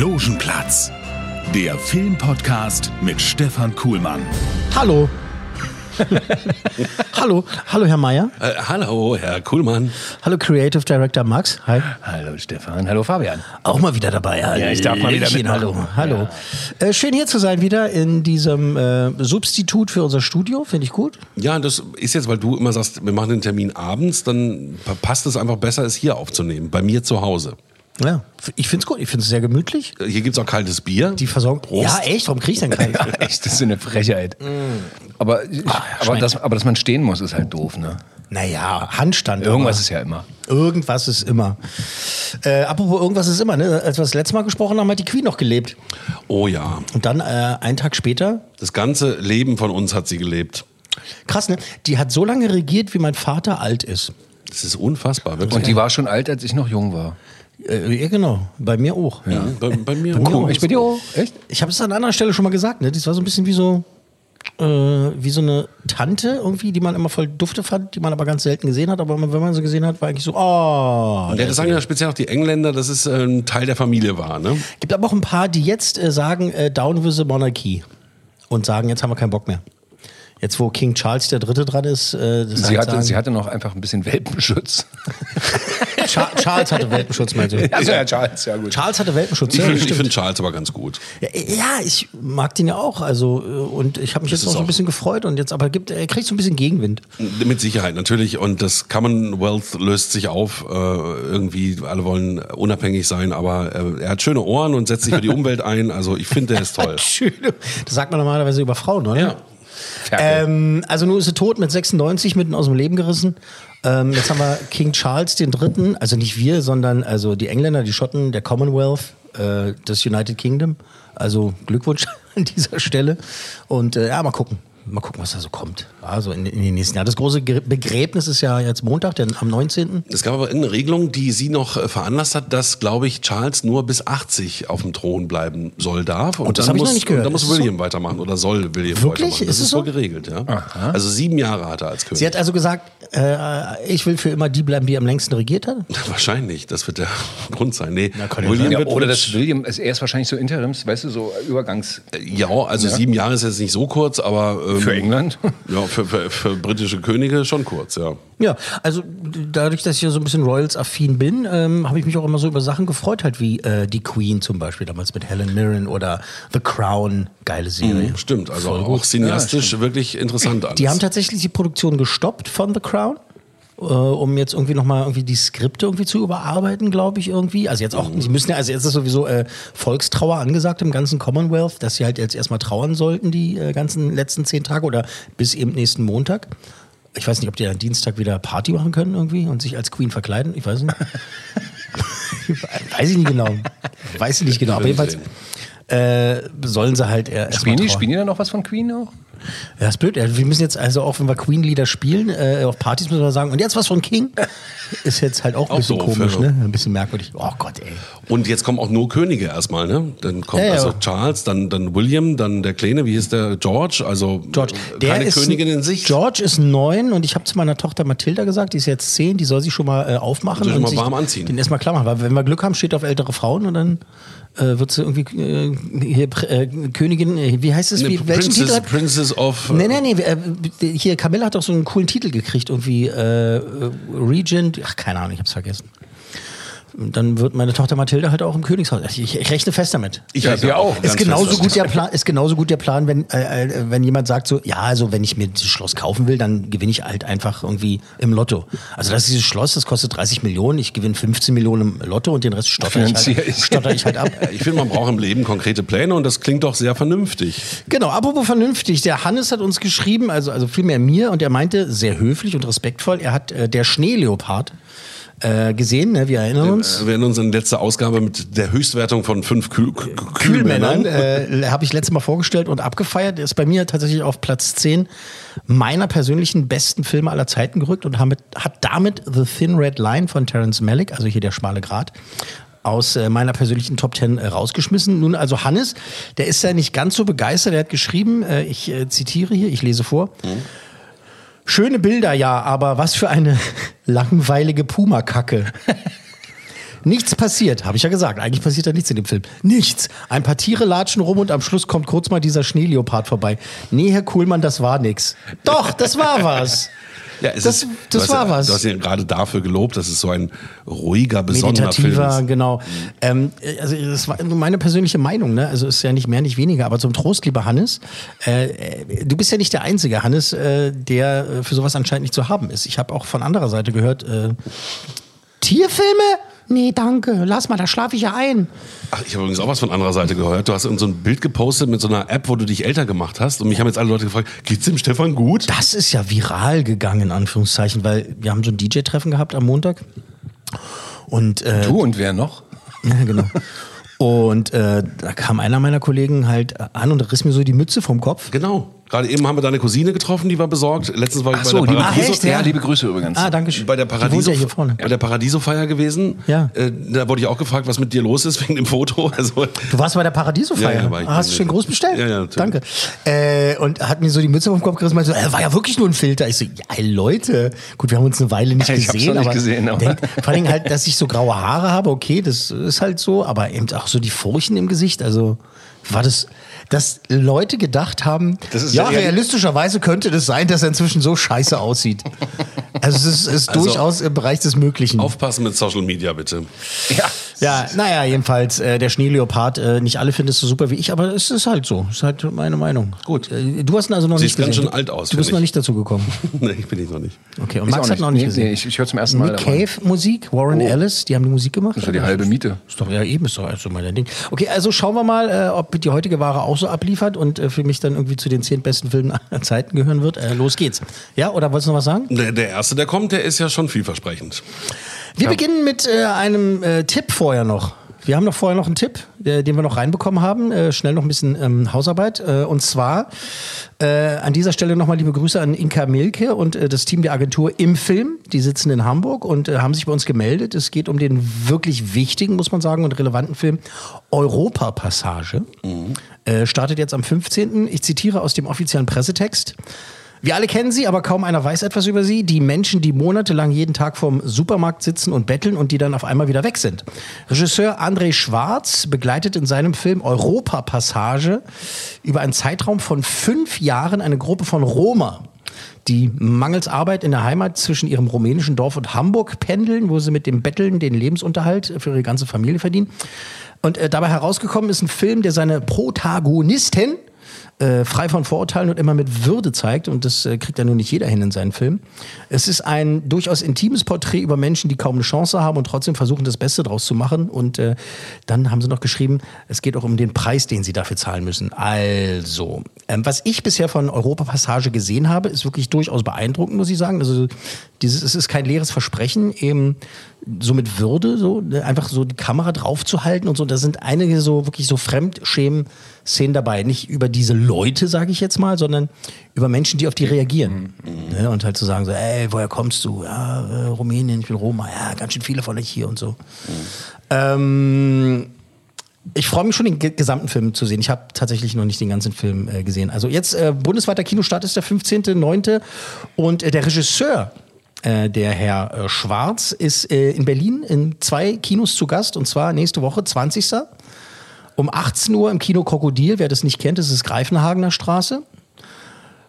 Logenplatz, der Filmpodcast mit Stefan Kuhlmann. Hallo. hallo, hallo Herr Meier. Äh, hallo, Herr Kuhlmann. Hallo Creative Director Max. Hi. Hallo Stefan, hallo Fabian. Auch mal wieder dabei. Ja, ich darf mal wieder mitmachen. Hallo, hallo. Äh, schön hier zu sein wieder in diesem äh, Substitut für unser Studio. Finde ich gut. Ja, das ist jetzt, weil du immer sagst, wir machen den Termin abends, dann passt es einfach besser, es hier aufzunehmen, bei mir zu Hause. Ja, ich finde es gut. Ich finde es sehr gemütlich. Hier gibt's auch kaltes Bier. Die Versorgung. Prost. Ja, echt? Warum krieg ich denn keinen? Ja, echt, das ist eine Frechheit. Aber, ich, aber, schmeckt. das, aber dass man stehen muss, ist halt doof, ne? naja, Handstand. Irgendwas aber. ist ja immer. Irgendwas ist immer. Äh, apropos, irgendwas ist immer. Ne? Als wir das letzte Mal gesprochen haben, hat die Queen noch gelebt. Oh ja, Und dann äh, einen Tag später das ganze Leben von uns hat sie gelebt. Krass, ne? Die hat so lange regiert, wie mein Vater alt ist. Das ist unfassbar, wirklich. Und die war schon alt, als ich noch jung war. Äh, ja, genau. Bei mir auch. ja, bei, bei mir Bei mir auch. auch. Ich bin dir auch. Echt? Ich habe es an anderer Stelle schon mal gesagt, ne? Das war so ein bisschen wie so, äh, wie so eine Tante irgendwie, die man immer voll dufte fand, die man aber ganz selten gesehen hat. Aber wenn man sie gesehen hat, war eigentlich so, oh. Ja, das sagen ja speziell auch die Engländer, dass es äh, ein Teil der Familie war. Ne? Gibt aber auch ein paar, die jetzt äh, sagen, äh, down with the monarchy. Und sagen, jetzt haben wir keinen Bock mehr. Jetzt, wo King Charles der Dritte dran ist, äh, das Sie hatte, sagen, sie hatte noch einfach ein bisschen Welpenschutz. Cha Charles hatte Welpenschutz, meinst du? Also ja, Charles, ja gut. Charles hatte Welpenschutz, Ich ja, finde ich stimmt. find Charles aber ganz gut. Ja, ja, ich mag den ja auch. Also, äh, und ich habe mich Das jetzt auch so ein bisschen gefreut und jetzt aber gibt, er kriegt so ein bisschen Gegenwind. Mit Sicherheit, natürlich. Und das Commonwealth löst sich auf. Äh, irgendwie, alle wollen unabhängig sein, aber äh, er hat schöne Ohren und setzt sich für die Umwelt ein. Also ich finde, der ist toll. Schön. Das sagt man normalerweise über Frauen, oder? Ja. Ähm, also nun ist sie tot mit 96, mitten aus dem Leben gerissen. Ähm, jetzt haben wir King Charles Dritten, also nicht wir, sondern also die Engländer, die Schotten, der Commonwealth, äh, das United Kingdom. Also Glückwunsch an dieser Stelle. Und äh, ja, mal gucken. Mal gucken, was da so kommt. Also in, in den nächsten Jahren. Das große Begräbnis ist ja jetzt Montag, denn am 19. Es gab aber eine Regelung, die sie noch äh, veranlasst hat, dass, glaube ich, Charles nur bis 80 auf dem Thron bleiben soll, darf. Und, Oh, das dann hab ich muss, noch nicht gehört. Und dann muss Ist William weitermachen oder soll William Wirklich? weitermachen. Das Ist ist, es so so? geregelt, ja. Also sieben Jahre hat er als König. Sie hat also gesagt, äh, ich will für immer die bleiben, die am längsten regiert hat. Wahrscheinlich, das wird der Grund sein. Nee, ja William Ja, wird, oder wird- das William, ist er ist wahrscheinlich so Interims, weißt du, so Übergangs. Ja, also sieben Jahre ist jetzt nicht so kurz, aber ähm, Für England? Ja, für, für, für britische Könige schon kurz, ja. Ja, also dadurch, dass ich ja so ein bisschen Royals-affin bin, ähm, habe ich mich auch immer so über Sachen gefreut, halt wie äh, die Queen zum Beispiel, damals mit Helen Mirren oder The Crown, geile Serie. Stimmt, also Voll auch gut. cineastisch wirklich interessant alles. Die haben tatsächlich die Produktion gestoppt von The Crown. Äh, um jetzt irgendwie nochmal irgendwie die Skripte irgendwie zu überarbeiten, glaube ich, irgendwie. Also jetzt auch, Mhm. sie müssen ja, also jetzt ist sowieso äh, Volkstrauer angesagt im ganzen Commonwealth, dass sie halt jetzt erstmal trauern sollten, die äh, ganzen letzten zehn Tage oder bis eben nächsten Montag. Ich weiß nicht, ob die dann Dienstag wieder Party machen können irgendwie und sich als Queen verkleiden. Ich weiß nicht. weiß ich nicht genau. Weiß ich nicht genau. Aber jedenfalls äh, sollen sie halt erstmal Spielen die, spielen die dann noch was von Queen auch? Ja, ist blöd. Ja, Wir müssen jetzt also auch, wenn wir Queen-Lieder spielen, äh, auf Partys müssen wir sagen, und jetzt was von King? Ist jetzt halt auch ein Auch bisschen doof, komisch, ja. ne? Ein bisschen merkwürdig. Oh Gott, ey. Und jetzt kommen auch nur Könige erstmal, ne? Dann kommt Ja, ja. also Charles, dann, dann William, dann der Kleine, wie hieß der? George, also George, äh, der keine ist, Königin in sich. George ist neun und ich habe zu meiner Tochter Mathilda gesagt, die ist jetzt zehn, die soll sich schon mal äh, aufmachen. Soll sich und mal sich warm anziehen. Den erstmal klar machen, weil wenn wir Glück haben, steht auf ältere Frauen und dann äh, wird sie irgendwie äh, hier, äh, Königin, äh, wie heißt es? Wie, welchen Titel Princess, hat? Princess of. äh, Nee, nee, nee. äh, Hier, Camilla hat doch so einen coolen Titel gekriegt, irgendwie Regent. Ach, keine Ahnung, ich hab's vergessen. Dann wird meine Tochter Mathilde halt auch im Königshaus. Also Ich, ich rechne fest damit. Ich Ja, wir auch. Ist genauso, gut der Plan, ist genauso gut der Plan, wenn, äh, äh, wenn jemand sagt so, ja, also wenn ich mir dieses Schloss kaufen will, dann gewinne ich halt einfach irgendwie im Lotto. Also das ist dieses Schloss, das kostet 30 Millionen, ich gewinne 15 Millionen im Lotto und den Rest stotter ich halt, stotter ich halt ab. Ich finde, man braucht im Leben konkrete Pläne und das klingt doch sehr vernünftig. Genau, apropos vernünftig, der Hannes hat uns geschrieben, also, also vielmehr mir, und er meinte sehr höflich und respektvoll, er hat äh, der Schneeleopard äh, gesehen, ne, wir erinnern uns. Äh, Wir in unserer letzten Ausgabe mit der Höchstwertung von fünf Kühl Kühl Kühlmännern Kühlmännern. äh, habe ich letztes Mal vorgestellt und abgefeiert. Ist bei mir tatsächlich auf Platz 10 meiner persönlichen besten Filme aller Zeiten gerückt und damit, hat damit The Thin Red Line von Terence Malick, also hier der schmale Grat, aus äh, meiner persönlichen Top 10 äh, rausgeschmissen. Nun also Hannes, der ist ja nicht ganz so begeistert. Er hat geschrieben, äh, ich äh, zitiere hier, ich lese vor. Schöne Bilder, ja, aber was für eine langweilige Puma-Kacke. Nichts passiert, habe ich ja gesagt. Eigentlich passiert da nichts in dem Film. Nichts. Ein paar Tiere latschen rum und am Schluss kommt kurz mal dieser Schneeleopard vorbei. Nee, Herr Kuhlmann, das war nix. Doch, das war was. Ja, es Das- ist, das du hast war ja, was. Du hast ja gerade dafür gelobt, dass es so ein ruhiger, besonderer Film ist. genau. Ähm, also das war meine persönliche Meinung, ne? Also ist ja nicht mehr, nicht weniger. Aber zum Trost, lieber Hannes, äh, äh, du bist ja nicht der einzige Hannes, äh, der äh, für sowas anscheinend nicht zu haben ist. Ich habe auch von anderer Seite gehört, äh, Tierfilme? Nee, danke. Lass mal, da schlafe ich ja ein. Ach, ich habe übrigens auch was von anderer Seite gehört. Du hast so ein Bild gepostet mit so einer App, wo du dich älter gemacht hast. Und mich haben jetzt alle Leute gefragt, geht's dem Stefan gut? Das ist ja viral gegangen, in Anführungszeichen, weil wir haben so ein DJ-Treffen gehabt am Montag. Und äh, Du und wer noch? Ja, genau. Und äh, da kam einer meiner Kollegen halt an und riss mir so die Mütze vom Kopf. Genau. Gerade eben haben wir deine Cousine getroffen, die war besorgt. Letztens war ich Ach bei so, der liebe Paradiso. Grüße. Ja, liebe Grüße übrigens. Ah, danke schön. bei der Paradiso, ja hier vorne. bei der Paradiso-Feier gewesen. Ja. Äh, da wurde ich auch gefragt, was mit dir los ist wegen dem Foto. Also, Du warst bei der Paradiso-Feier. Ja, ja, war ich. Ah, Hast du schön groß bestellt? Ja, ja, natürlich. Danke. Äh, und hat mir so die Mütze vom Kopf gerissen und meinte so, äh, war ja wirklich nur ein Filter. Ich so, ja, ey, Leute. Gut, wir haben uns eine Weile nicht Ich hab's gesehen. noch nicht aber gesehen, aber- Denk, vor allem halt, dass ich so graue Haare habe, okay, das ist halt so. Aber eben auch so die Furchen im Gesicht. Also war das, dass Leute gedacht haben, Das ist ja, realistischerweise könnte das sein, dass er inzwischen so scheiße aussieht. Also es ist, ist Also- durchaus im Bereich des Möglichen. aufpassen mit Social Media, bitte. Ja. Ja, naja, jedenfalls, äh, der Schneeleopard, äh, nicht alle finden es so super wie ich, aber es ist halt so. Es ist halt meine Meinung. Gut. Äh, du hast ihn also noch Siehst nicht ganz gesehen. schön alt aus, Du bist finde noch ich. nicht dazu gekommen. nee, ich bin ich noch nicht. Okay, und Ich Max hat noch nicht Nee, gesehen. Nee, ich, ich höre zum ersten Mal Nick. Cave Musik, Warren Oh. Ellis, die haben die Musik gemacht. Das ist ja die halbe Miete. Ist doch ja eben, ist doch also mein Ding. Okay, also schauen wir mal, äh, ob die heutige Ware auch so abliefert und äh, für mich dann irgendwie zu den zehn besten Filmen aller Zeiten gehören wird. Äh, los geht's. Ja, oder wolltest du noch was sagen? Der, der erste, der kommt, der ist ja schon vielversprechend. Wir beginnen mit äh, einem äh, Tipp vorher noch. Wir haben noch vorher noch einen Tipp, äh, den wir noch reinbekommen haben. Äh, schnell noch ein bisschen ähm, Hausarbeit. Äh, und zwar an dieser Stelle nochmal liebe Grüße an Inka Milke und das Team der Agentur im Film. Die sitzen in Hamburg und haben sich bei uns gemeldet. Es geht um den wirklich wichtigen, muss man sagen, und relevanten Film Europa-Passage. Äh, startet jetzt am 15. Ich zitiere aus dem offiziellen Pressetext. Wir alle kennen sie, aber kaum einer weiß etwas über sie. Die Menschen, die monatelang jeden Tag vorm Supermarkt sitzen und betteln und die dann auf einmal wieder weg sind. Regisseur André Schwarz begleitet in seinem Film Europa-Passage über einen Zeitraum von fünf Jahren eine Gruppe von Roma, die mangels Arbeit in der Heimat zwischen ihrem rumänischen Dorf und Hamburg pendeln, wo sie mit dem Betteln den Lebensunterhalt für ihre ganze Familie verdienen. Und äh, dabei herausgekommen ist ein Film, der seine Protagonisten äh, frei von Vorurteilen und immer mit Würde zeigt. Und das äh, kriegt ja nur nicht jeder hin in seinen Filmen. Es ist ein durchaus intimes Porträt über Menschen, die kaum eine Chance haben und trotzdem versuchen, das Beste draus zu machen. Und äh, dann haben sie noch geschrieben, es geht auch um den Preis, den sie dafür zahlen müssen. Also, ähm, was ich bisher von Europa-Passage gesehen habe, ist wirklich durchaus beeindruckend, muss ich sagen. Also, dieses, es ist kein leeres Versprechen, eben so mit Würde, so ne, einfach so die Kamera draufzuhalten und so. Da sind einige so wirklich so Fremdschämen-Szenen dabei. Nicht über diese Leute, sage ich jetzt mal, sondern über Menschen, die auf die reagieren. Ne? Und halt zu sagen so, ey, woher kommst du? Ja, äh, Rumänien, ich bin Roma. Ja, ganz schön viele von euch hier und so. Ähm, ich freue mich schon, den ge- gesamten Film zu sehen. Ich habe tatsächlich noch nicht den ganzen Film äh, gesehen. Also jetzt äh, bundesweiter Kinostart ist der 15.09. Und äh, der Regisseur, äh, der Herr äh, Schwarz, ist äh, in Berlin in zwei Kinos zu Gast. Und zwar nächste Woche, 20. Um 18 Uhr im Kino Krokodil. Wer das nicht kennt, das ist Greifenhagener Straße.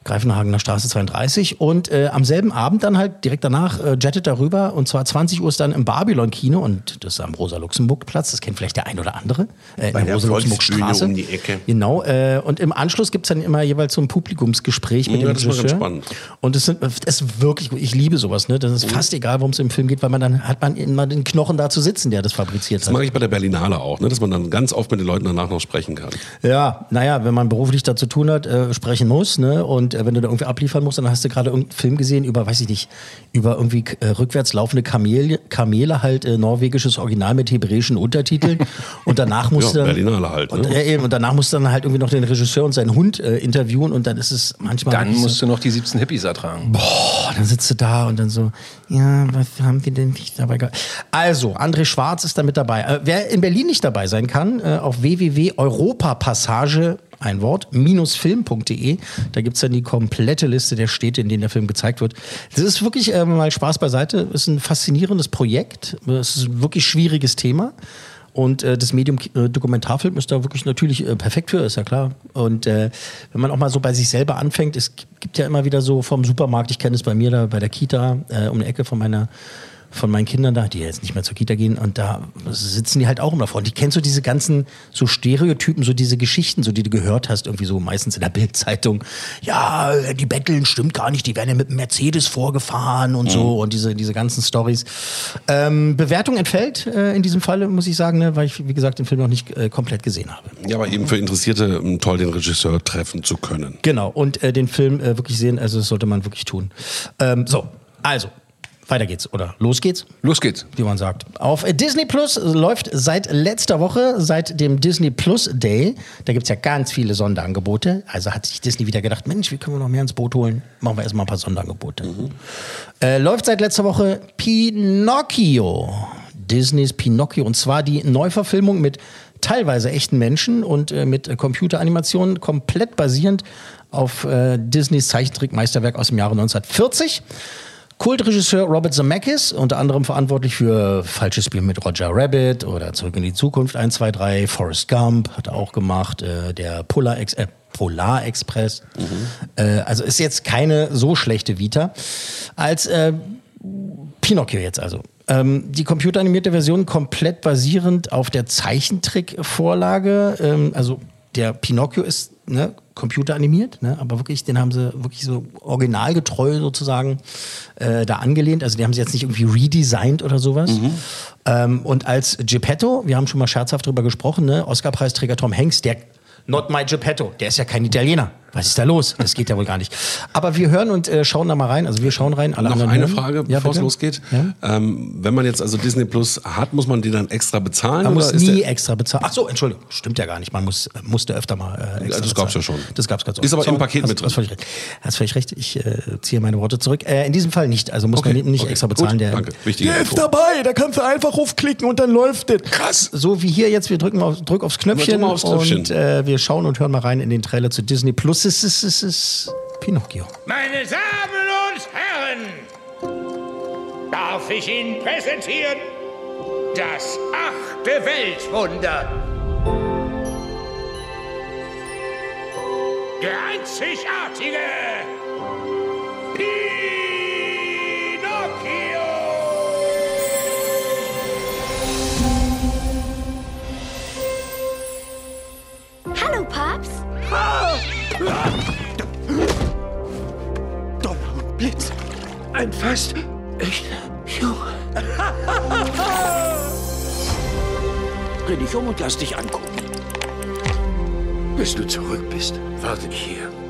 Greifenhagener Straße 32. Und äh, am selben Abend dann halt direkt danach äh, jettet darüber. Und zwar 20 Uhr ist dann im Babylon-Kino. Und das ist am Rosa-Luxemburg-Platz. Das kennt vielleicht der ein oder andere. Äh, Bei in der der Rosa-Luxemburg-Straße. Um die Ecke. Genau. Äh, und im Anschluss gibt es dann immer jeweils so ein Publikumsgespräch mit Ja, dem das ist mal ganz Regisseur. spannend. Und es sind, es ist wirklich, ich liebe sowas. Ne? Das ist Mhm. fast egal, worum es im Film geht, weil man dann hat man immer den Knochen da zu sitzen, der das fabriziert Das hat. mag ich bei der Berlinale auch, ne? dass man dann ganz oft mit den Leuten danach noch sprechen kann. Ja, naja, wenn man beruflich da zu tun hat, äh, sprechen muss, ne? Und äh, wenn du da irgendwie abliefern musst, dann hast du gerade irgendeinen Film gesehen über, weiß ich nicht, über irgendwie äh, rückwärts laufende Kamele, Kamele halt äh, norwegisches Original mit hebräischen Untertiteln. und danach musst Ja, du dann, halt, ne? Und, äh, eben, und danach musst du dann halt irgendwie noch den Regisseur und seinen Hund äh, interviewen und dann ist es manchmal. Dann wirklich so- musst du noch die 17 Hippies ertragen. Boah, dann sitzt du da und dann so, ja, was haben wir denn nicht dabei gehabt? Also, André Schwarz ist da mit dabei. Äh, wer in Berlin nicht dabei sein kann, äh, auf www.europapassage ein Wort, minusfilm.de. Da gibt's dann die komplette Liste der Städte, in denen der Film gezeigt wird. Das ist wirklich äh, mal Spaß beiseite. ist ein faszinierendes Projekt. Es ist ein wirklich schwieriges Thema. Und äh, das Medium äh, Dokumentarfilm ist da wirklich natürlich äh, perfekt für, ist ja klar. Und äh, wenn man auch mal so bei sich selber anfängt, es gibt ja immer wieder so vom Supermarkt, ich kenne es bei mir da bei der Kita äh, um die Ecke von meiner von meinen Kindern da, die jetzt nicht mehr zur Kita gehen und da sitzen die halt auch immer davor. Und die kennst so diese ganzen so Stereotypen, so diese Geschichten, so die du gehört hast, irgendwie so meistens in der Bildzeitung. Ja, die betteln stimmt gar nicht, die werden ja mit einem Mercedes vorgefahren und so und diese, diese ganzen Stories. Ähm, Bewertung entfällt äh, in diesem Falle, muss ich sagen, ne, weil ich, wie gesagt, den Film noch nicht äh, komplett gesehen habe. Ja, aber eben für Interessierte ähm, toll, den Regisseur treffen zu können. Genau, und äh, den Film äh, wirklich sehen, also das sollte man wirklich tun. Ähm, so, also, weiter geht's, oder los geht's? Los geht's. wie man sagt. Auf Disney Plus läuft seit letzter Woche, seit dem Disney Plus Day, da gibt's ja ganz viele Sonderangebote. Also hat sich Disney wieder gedacht, Mensch, wie können wir noch mehr ins Boot holen? Machen wir erstmal ein paar Sonderangebote. Äh, läuft seit letzter Woche Pinocchio. Disneys Pinocchio. Und zwar die Neuverfilmung mit teilweise echten Menschen und äh, mit Computeranimationen, komplett basierend auf äh, Disneys Zeichentrickmeisterwerk aus dem Jahre 1940. Kultregisseur Robert Zemeckis, unter anderem verantwortlich für Falsches Spiel mit Roger Rabbit oder Zurück in die Zukunft 1, 2, 3, Forrest Gump hat er auch gemacht, äh, der Polar, Ex äh, Polar Express. Äh, also ist jetzt keine so schlechte Vita. Als äh, Pinocchio jetzt also. Ähm, die computeranimierte Version komplett basierend auf der Zeichentrickvorlage. Ähm, also der Pinocchio ist ne, computeranimiert, ne, aber wirklich, den haben sie wirklich so originalgetreu sozusagen äh, da angelehnt. Also die haben sie jetzt nicht irgendwie redesigned oder sowas. Ähm, und als Geppetto, wir haben schon mal scherzhaft drüber gesprochen, ne, Oscar-Preisträger Tom Hanks, der Not my Geppetto, der ist ja kein Italiener. Was ist da los? Das geht ja wohl gar nicht. Aber wir hören und äh, schauen da mal rein. Also wir schauen rein. Alle Noch eine hören. Frage, ja, bevor es losgeht. Ja? Ähm, wenn man jetzt also Disney Plus hat, muss man die dann extra bezahlen? Man muss nie extra bezahlen. Ach so, Entschuldigung, stimmt ja gar nicht. Man muss, musste öfter mal äh, extra das gab's ja bezahlen. schon. Das gab's ganz Ist aber im Paket hast, mit drin. Hast völlig recht. Hast völlig recht. Ich äh, ziehe meine Worte zurück. Äh, in diesem Fall nicht. Also muss Okay, man nicht okay. extra Gut, bezahlen. der, danke. Wichtige der ist dabei. Da kannst du einfach aufklicken und dann läuft es. Krass. So wie hier jetzt. Wir drücken auf, drück aufs Knöpfchen drück aufs Knöpfchen. und äh, wir schauen und hören mal rein in den Trailer zu Disney Plus. Es ist, es ist Pinocchio. Meine Damen und Herren, darf ich Ihnen präsentieren das achte Weltwunder. Der einzigartige Pinocchio. Hallo, Paps. Donner und Blitz. Ein fast echter Junge. Dreh dich um und lass dich angucken. Bis du zurück bist, warte ich hier.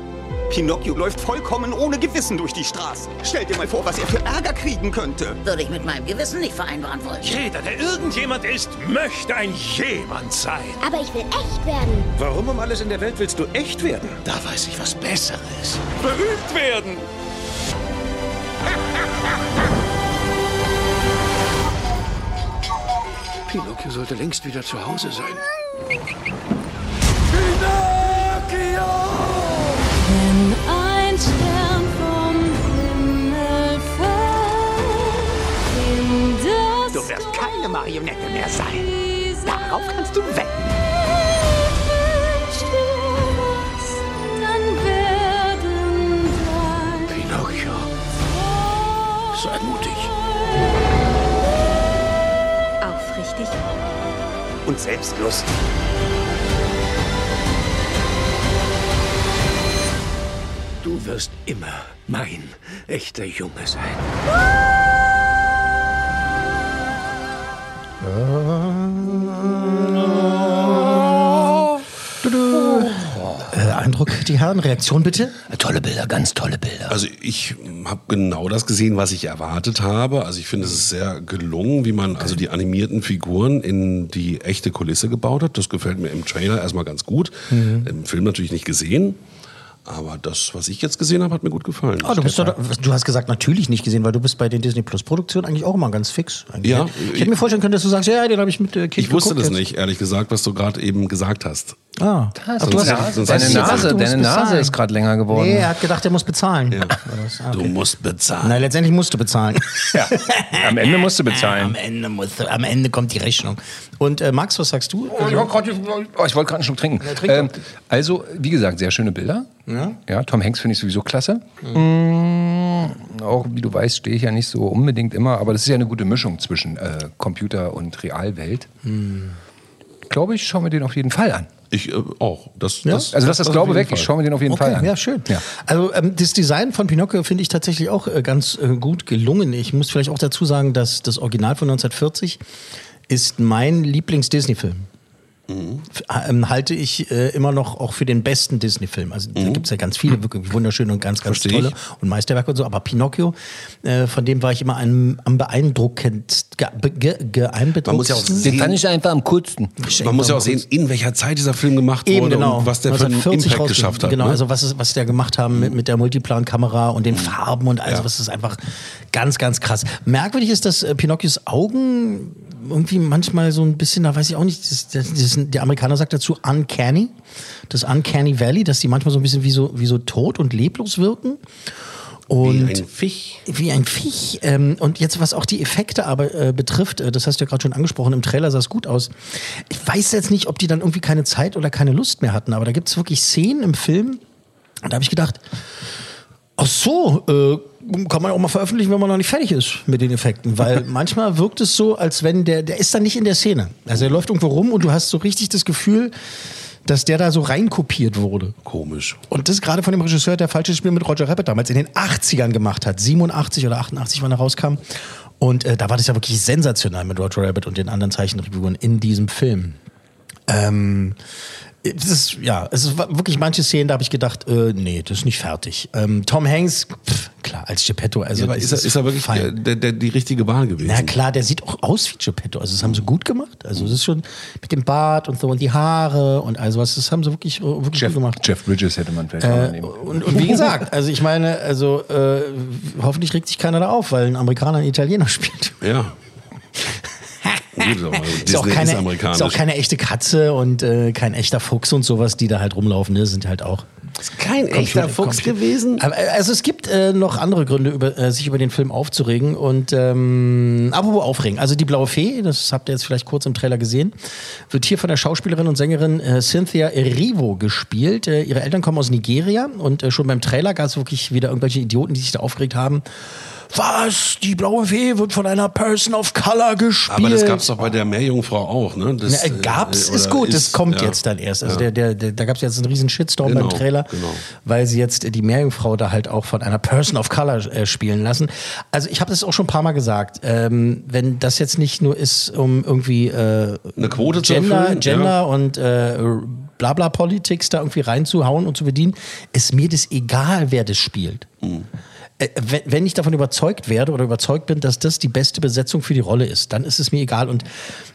Pinocchio läuft vollkommen ohne Gewissen durch die Straßen. Stell dir mal vor, was er für Ärger kriegen könnte. Würde ich mit meinem Gewissen nicht vereinbaren wollen. Jeder, der irgendjemand ist, möchte ein jemand sein. Aber ich will echt werden. Warum um alles in der Welt willst du echt werden? Da weiß ich was Besseres. Berühmt werden! Pinocchio sollte längst wieder zu Hause sein. keine Marionette mehr sein. Darauf kannst du wetten. Pinocchio, sei mutig. Aufrichtig. Und selbstlos. Du wirst immer mein echter Junge sein. Äh, Eindruck, die Herren, Reaktion bitte? Tolle Bilder, ganz tolle Bilder. Also ich habe genau das gesehen, was ich erwartet habe. Also ich finde, es ist sehr gelungen, wie man also die animierten Figuren in die echte Kulisse gebaut hat. Das gefällt mir im Trailer erstmal ganz gut. Im Film natürlich nicht gesehen. Aber das, was ich jetzt gesehen habe, hat mir gut gefallen. Ah, du, bist doch, du hast gesagt, natürlich nicht gesehen, weil du bist bei den Disney Plus Produktionen eigentlich auch immer ganz fix. Eigentlich. Ja, ich, ich- hätte mir vorstellen können, dass du sagst, ja, den habe ich mit äh, Kind ich wusste das jetzt. nicht, ehrlich gesagt, was du gerade eben gesagt hast. Ah, Das, Ach, du hast, Nase- sonst deine hast du Nase, gesagt, du deine Nase bezahlen. ist gerade länger geworden. Nee, er hat gedacht, er muss bezahlen. Ja. Ah, Du okay. musst bezahlen. Nein, letztendlich musst du bezahlen. Ja. Am Ende musst du Am bezahlen. Ende, musst du, am Ende kommt die Rechnung. Und äh, Max, was sagst du? Oh, ich wollte gerade oh, einen Schluck trinken. Ja, ähm, also, wie gesagt, sehr schöne Bilder. Ja. Tom Hanks finde ich sowieso klasse. Mm, auch, wie du weißt, stehe ich ja nicht so unbedingt immer, aber das ist ja eine gute Mischung zwischen äh, Computer und Realwelt. Glaube ich, schaue mir den auf jeden Fall an. Ich äh, auch. Das, Ja? das, Also lass das, auf Glaube weg, Fall. ich schaue mir den auf jeden Fall an. ja, schön. Ja. Also ähm, das Design von Pinocchio finde ich tatsächlich auch äh, ganz äh, gut gelungen. Ich muss vielleicht auch dazu sagen, dass das Original von 1940 ist mein Lieblings-Disney-Film. Ähm, halte ich äh, immer noch auch für den besten Disney-Film. Also da gibt es ja ganz viele, wirklich wunderschöne und ganz, ganz Versteh tolle ich. und Meisterwerke und so. Aber Pinocchio, äh, von dem war ich immer am, am beeindruckend, ge. Man muss ja auch sehen, ich einfach am coolsten. man muss ja auch sehen, in welcher Zeit dieser Film gemacht Eben, wurde genau. und was der für einen 1940 Impact geschafft hat. Genau, ne? also was, ist, was da gemacht haben mit, mit der Multiplan-Kamera und den Farben und alles, Ja. was ist einfach ganz, ganz krass. Merkwürdig ist, dass äh, Pinocchios Augen irgendwie manchmal so ein bisschen, da weiß ich auch nicht, das, das, das, der Amerikaner sagt dazu uncanny, das Uncanny Valley, dass die manchmal so ein bisschen wie so, wie so tot und leblos wirken. Und Wie ein Fisch. wie ein Viech. Ähm, und jetzt, was auch die Effekte aber äh, betrifft, äh, das hast du ja gerade schon angesprochen, im Trailer sah es gut aus. Ich weiß jetzt nicht, ob die dann irgendwie keine Zeit oder keine Lust mehr hatten, aber da gibt es wirklich Szenen im Film, und da habe ich gedacht, ach so, äh, kann man auch mal veröffentlichen, wenn man noch nicht fertig ist mit den Effekten, weil manchmal wirkt es so, als wenn der, der ist dann nicht in der Szene. Also er läuft irgendwo rum und du hast so richtig das Gefühl, dass der da so reinkopiert wurde. Komisch. Und das gerade von dem Regisseur, der falsches Spiel mit Roger Rabbit damals in den 80ern gemacht hat. 87 oder 88, wann er rauskam. Und äh, da war das ja wirklich sensationell mit Roger Rabbit und den anderen Zeichentrickfiguren in diesem Film. Ähm, das ist, ja, es ist wirklich manche Szenen, da habe ich gedacht, äh, nee, das ist nicht fertig. Ähm, Tom Hanks, pff, klar, als Geppetto, also Ja, ist er, ist er wirklich der, der, die richtige Wahl gewesen? Na klar, der sieht auch aus wie Geppetto. Also das haben sie gut gemacht. Also das ist schon mit dem Bart und so und die Haare und all sowas. Das haben sie wirklich, äh, wirklich Jeff, gut gemacht. Jeff Bridges hätte man vielleicht auch Äh, nehmen. und, und wie gesagt, also ich meine, also äh, hoffentlich regt sich keiner da auf, weil ein Amerikaner einen Italiener spielt. Ja. Gut, Ist auch, keine, ist ist auch keine echte Katze und äh, kein echter Fuchs und sowas, die da halt rumlaufen. Ne? Sind halt auch. ist kein Computer- echter Fuchs Computer- gewesen. Aber, äh, also es gibt äh, noch andere Gründe, über, äh, sich über den Film aufzuregen. Und ähm, apropos aufregen, also die Blaue Fee, das habt ihr jetzt vielleicht kurz im Trailer gesehen, wird hier von der Schauspielerin und Sängerin äh, Cynthia Erivo gespielt. Äh, ihre Eltern kommen aus Nigeria und schon beim Trailer gab es wirklich wieder irgendwelche Idioten, die sich da aufgeregt haben. Was? Die Blaue Fee wird von einer Person of Color gespielt. Aber das gab es doch bei der Meerjungfrau auch, ne? Das, Na, äh, gab's, äh, ist gut, das kommt ja. jetzt dann erst. Also Ja. der, der, der, da gab es jetzt einen riesen Shitstorm Genau, beim Trailer, genau. weil sie jetzt die Meerjungfrau da halt auch von einer Person of Color äh, spielen lassen. Also ich habe das auch schon ein paar Mal gesagt, ähm, wenn das jetzt nicht nur ist, um irgendwie äh, Eine Quote zu Gender, erfüllen, Gender ja. und äh, Blabla Politics da irgendwie reinzuhauen und zu bedienen, ist mir das egal, wer das spielt. Hm. Äh, wenn, ich davon überzeugt werde oder überzeugt bin, dass das die beste Besetzung für die Rolle ist, dann ist es mir egal. Und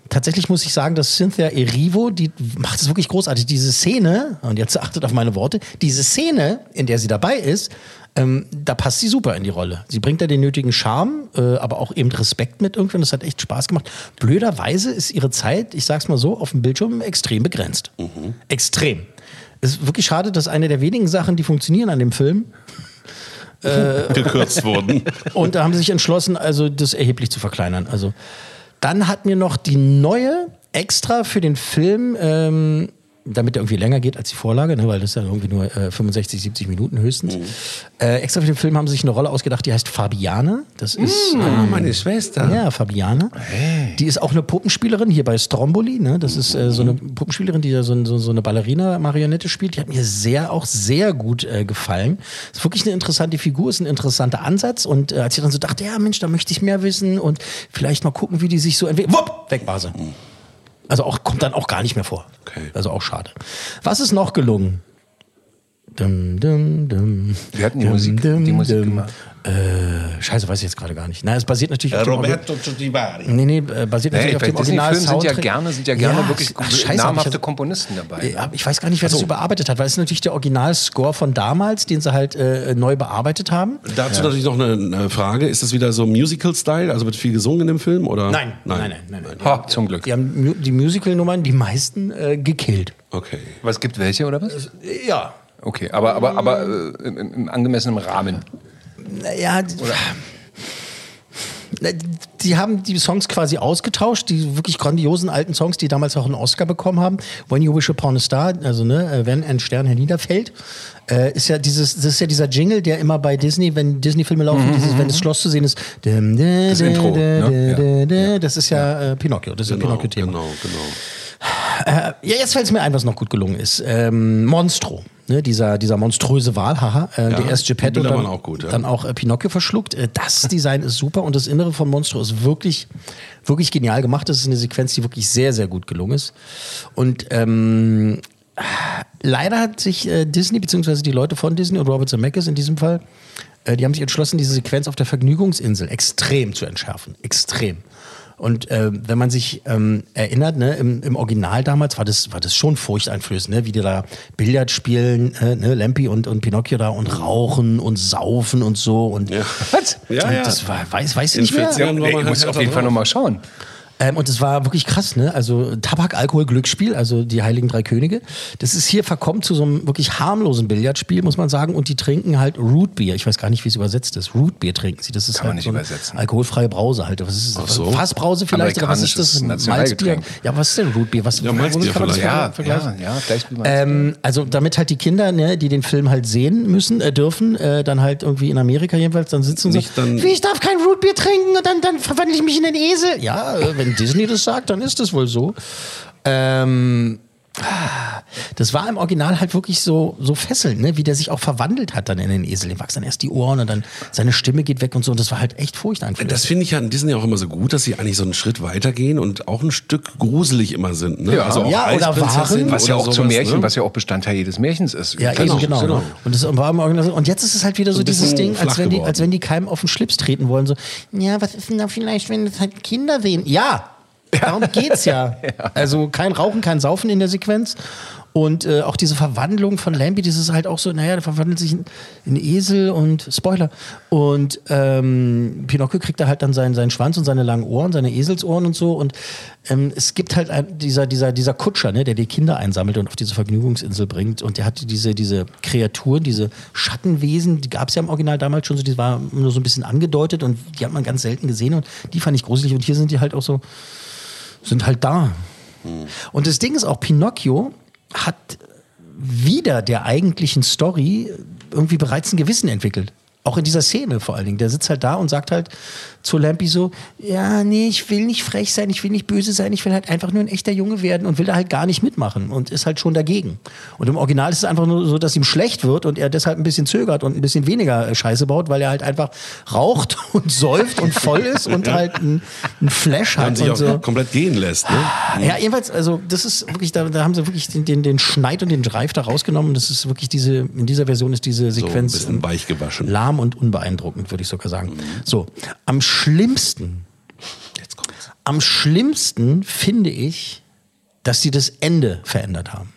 tatsächlich muss ich sagen, dass Cynthia Erivo, die macht es wirklich großartig. Diese Szene, und jetzt achtet auf meine Worte, diese Szene, in der sie dabei ist, ähm, da passt sie super in die Rolle. Sie bringt da den nötigen Charme, äh, aber auch eben Respekt mit irgendwie. Und das hat echt Spaß gemacht. Blöderweise ist ihre Zeit, ich sag's mal so, auf dem Bildschirm extrem begrenzt. Extrem. Es ist wirklich schade, dass eine der wenigen Sachen, die funktionieren an dem Film, gekürzt wurden. und da haben sie sich entschlossen, also das erheblich zu verkleinern. Also dann hat mir noch die neue extra für den Film ähm, damit der irgendwie länger geht als die Vorlage, ne, weil das ist ja irgendwie nur äh, 65, 70 Minuten höchstens. Äh, extra für den Film haben sie sich eine Rolle ausgedacht, die heißt Fabiane. Das ist ähm, meine Schwester. Ja, Fabiane. Die ist auch eine Puppenspielerin hier bei Stromboli. Ne? Das ist äh, so eine Puppenspielerin, die ja so, so, so eine Ballerina-Marionette spielt. Die hat mir sehr, auch sehr gut äh, gefallen. Ist wirklich eine interessante Figur, ist ein interessanter Ansatz. Und äh, als ich dann so dachte, ja Mensch, da möchte ich mehr wissen und vielleicht mal gucken, wie die sich so entwickelt. Wupp, weg war sie. Also auch, kommt dann auch gar nicht mehr vor. Okay. Also auch schade. Was ist noch gelungen? Dum, dum, dum. Wir hatten die Musik- die Musik gemacht. Äh, scheiße, weiß ich jetzt gerade gar nicht. Na, es basiert natürlich Äh, auf dem Roberto Giudivari. Nee, nee, äh, basiert Nee, natürlich auf dem Original sind ja gerne, sind ja gerne wirklich ach, scheiße, ich namhafte ja- Komponisten dabei. Ja, ich weiß gar nicht, wer das überarbeitet hat, weil es ist natürlich der Originalscore von damals, den sie halt äh, neu bearbeitet haben. Dazu natürlich noch eine, eine Frage. Ist das wieder so Musical-Style? Also wird viel gesungen in dem Film? Oder? Nein, nein, nein, nein. nein. Ha, zum Glück. Die haben die Musical-Nummern, die meisten äh, gekillt. Okay. Was gibt welche oder was? Ja. Okay, aber, aber, aber äh, im, im angemessenen Rahmen. Naja, die, Na, die haben die Songs quasi ausgetauscht, die wirklich grandiosen alten Songs, die damals auch einen Oscar bekommen haben. When You Wish Upon a Star, also ne, äh, wenn ein Stern herniederfällt, äh, ist ja dieses, das ist ja dieser Jingle, der immer bei Disney, wenn Disney-Filme laufen, dieses, wenn das Schloss zu sehen ist, dim, da, Das da, Intro, ne? das ist ja, äh, Pinocchio, das ist Genau, Pinocchio-Thema. genau, genau. Äh, ja, jetzt fällt es mir ein, was noch gut gelungen ist. Ähm, Monstro. Ne, dieser, dieser monströse Wal, haha, äh, der erst Geppetto, dann, auch gut, ja. dann auch äh, Pinocchio verschluckt. Äh, das Design ist super und das Innere von Monstro ist wirklich, wirklich genial gemacht. Das ist eine Sequenz, die wirklich sehr, sehr gut gelungen ist. Und ähm, leider hat sich äh, Disney, beziehungsweise die Leute von Disney und Robert Zemeckis in diesem Fall, äh, die haben sich entschlossen, diese Sequenz auf der Vergnügungsinsel extrem zu entschärfen. Extrem. Und äh, wenn man sich ähm, erinnert, ne, im, im Original damals war das, war das schon furchteinflößend, ne, wie die da Billard spielen, äh, ne, Lampi und, und Pinocchio da und rauchen und saufen und so. Und Ja. Was? Ja, und ja. das war, weiß, weiß ich In nicht mehr. 40 Jahren Nee, ich muss halt auf jeden Fall drauf. nochmal schauen. Ähm, und es war wirklich krass, ne? Also Tabak, Alkohol, Glücksspiel, also die Heiligen Drei Könige. Das ist hier verkommen zu so einem wirklich harmlosen Billardspiel, muss man sagen. Und die trinken halt Rootbeer. Ich weiß gar nicht, wie es übersetzt ist. Rootbeer trinken sie. Das ist Kann man halt nicht so alkoholfreie Brause halt. Was ist das? so. Fassbrause vielleicht? Oder was ist das? Malzbier? Ja, was ist denn Rootbeer? Was, Ja, Malzbier kann man das. Ja, vergleichen? ja, ja, gleich wie man Ähm, also damit halt die Kinder, ne, die den Film halt sehen müssen, äh, dürfen, äh, dann halt irgendwie in Amerika jedenfalls dann sitzen Nicht so, dann- wie, ich darf kein Rootbeer trinken und dann, dann verwandle ich mich in den Esel. Ja, äh, wenn Disney das sagt, dann ist das wohl so. Ähm, das war im Original halt wirklich so, so fesselnd, ne? wie der sich auch verwandelt hat dann in den Esel. Dem wachsen dann erst die Ohren und dann seine Stimme geht weg und so. Und das war halt echt furchteinflößend. Das finde ich ja an Disney auch immer so gut, dass sie eigentlich so einen Schritt weitergehen und auch ein Stück gruselig immer sind. Ne? Ja. also auch Ja, oder waren. Was ja auch zum Märchen, ne? was ja auch Bestandteil jedes Märchens ist. Ja, Genau, eben, genau. genau. Und, das war im Original so. und jetzt ist es halt wieder so, ein dieses Ding, als wenn, die, als wenn die keinem auf den Schlips treten wollen. So, ja, was ist denn da vielleicht, wenn das halt Kinder sehen? Ja, darum geht's ja. Also kein Rauchen, kein Saufen in der Sequenz. Und äh, auch diese Verwandlung von Lambi, das ist halt auch so, naja, der verwandelt sich in, in Esel und Spoiler. Und ähm, Pinocchio kriegt da halt dann seinen, seinen Schwanz und seine langen Ohren, seine Eselsohren und so. Und ähm, es gibt halt ein, dieser, dieser, dieser Kutscher, ne, der die Kinder einsammelt und auf diese Vergnügungsinsel bringt. Und der hatte diese, diese Kreaturen, diese Schattenwesen, die gab es ja im Original damals schon so, die war nur so ein bisschen angedeutet und die hat man ganz selten gesehen und die fand ich gruselig. Und hier sind die halt auch so, sind halt da. Und das Ding ist auch, Pinocchio hat wieder der eigentlichen Story irgendwie bereits ein Gewissen entwickelt. Auch in dieser Szene vor allen Dingen. Der sitzt halt da und sagt halt zu Lampi so, ja, nee, ich will nicht frech sein, ich will nicht böse sein, ich will halt einfach nur ein echter Junge werden und will da halt gar nicht mitmachen und ist halt schon dagegen. Und im Original ist es einfach nur so, dass ihm schlecht wird und er deshalb ein bisschen zögert und ein bisschen weniger äh, Scheiße baut, weil er halt einfach raucht und säuft und voll ist und halt ein, ein Flash Man hat sich und auch so. komplett gehen lässt. Ne? Ja, jedenfalls, also das ist wirklich, da, da haben sie wirklich den, den, den Schneid und den Dreif da rausgenommen. Das ist wirklich diese, in dieser Version ist diese So ein Sequenz bisschen weich gewaschen. lahm und unbeeindruckend, würde ich sogar sagen. So, am schlimmsten, am schlimmsten finde ich, dass sie das Ende verändert haben.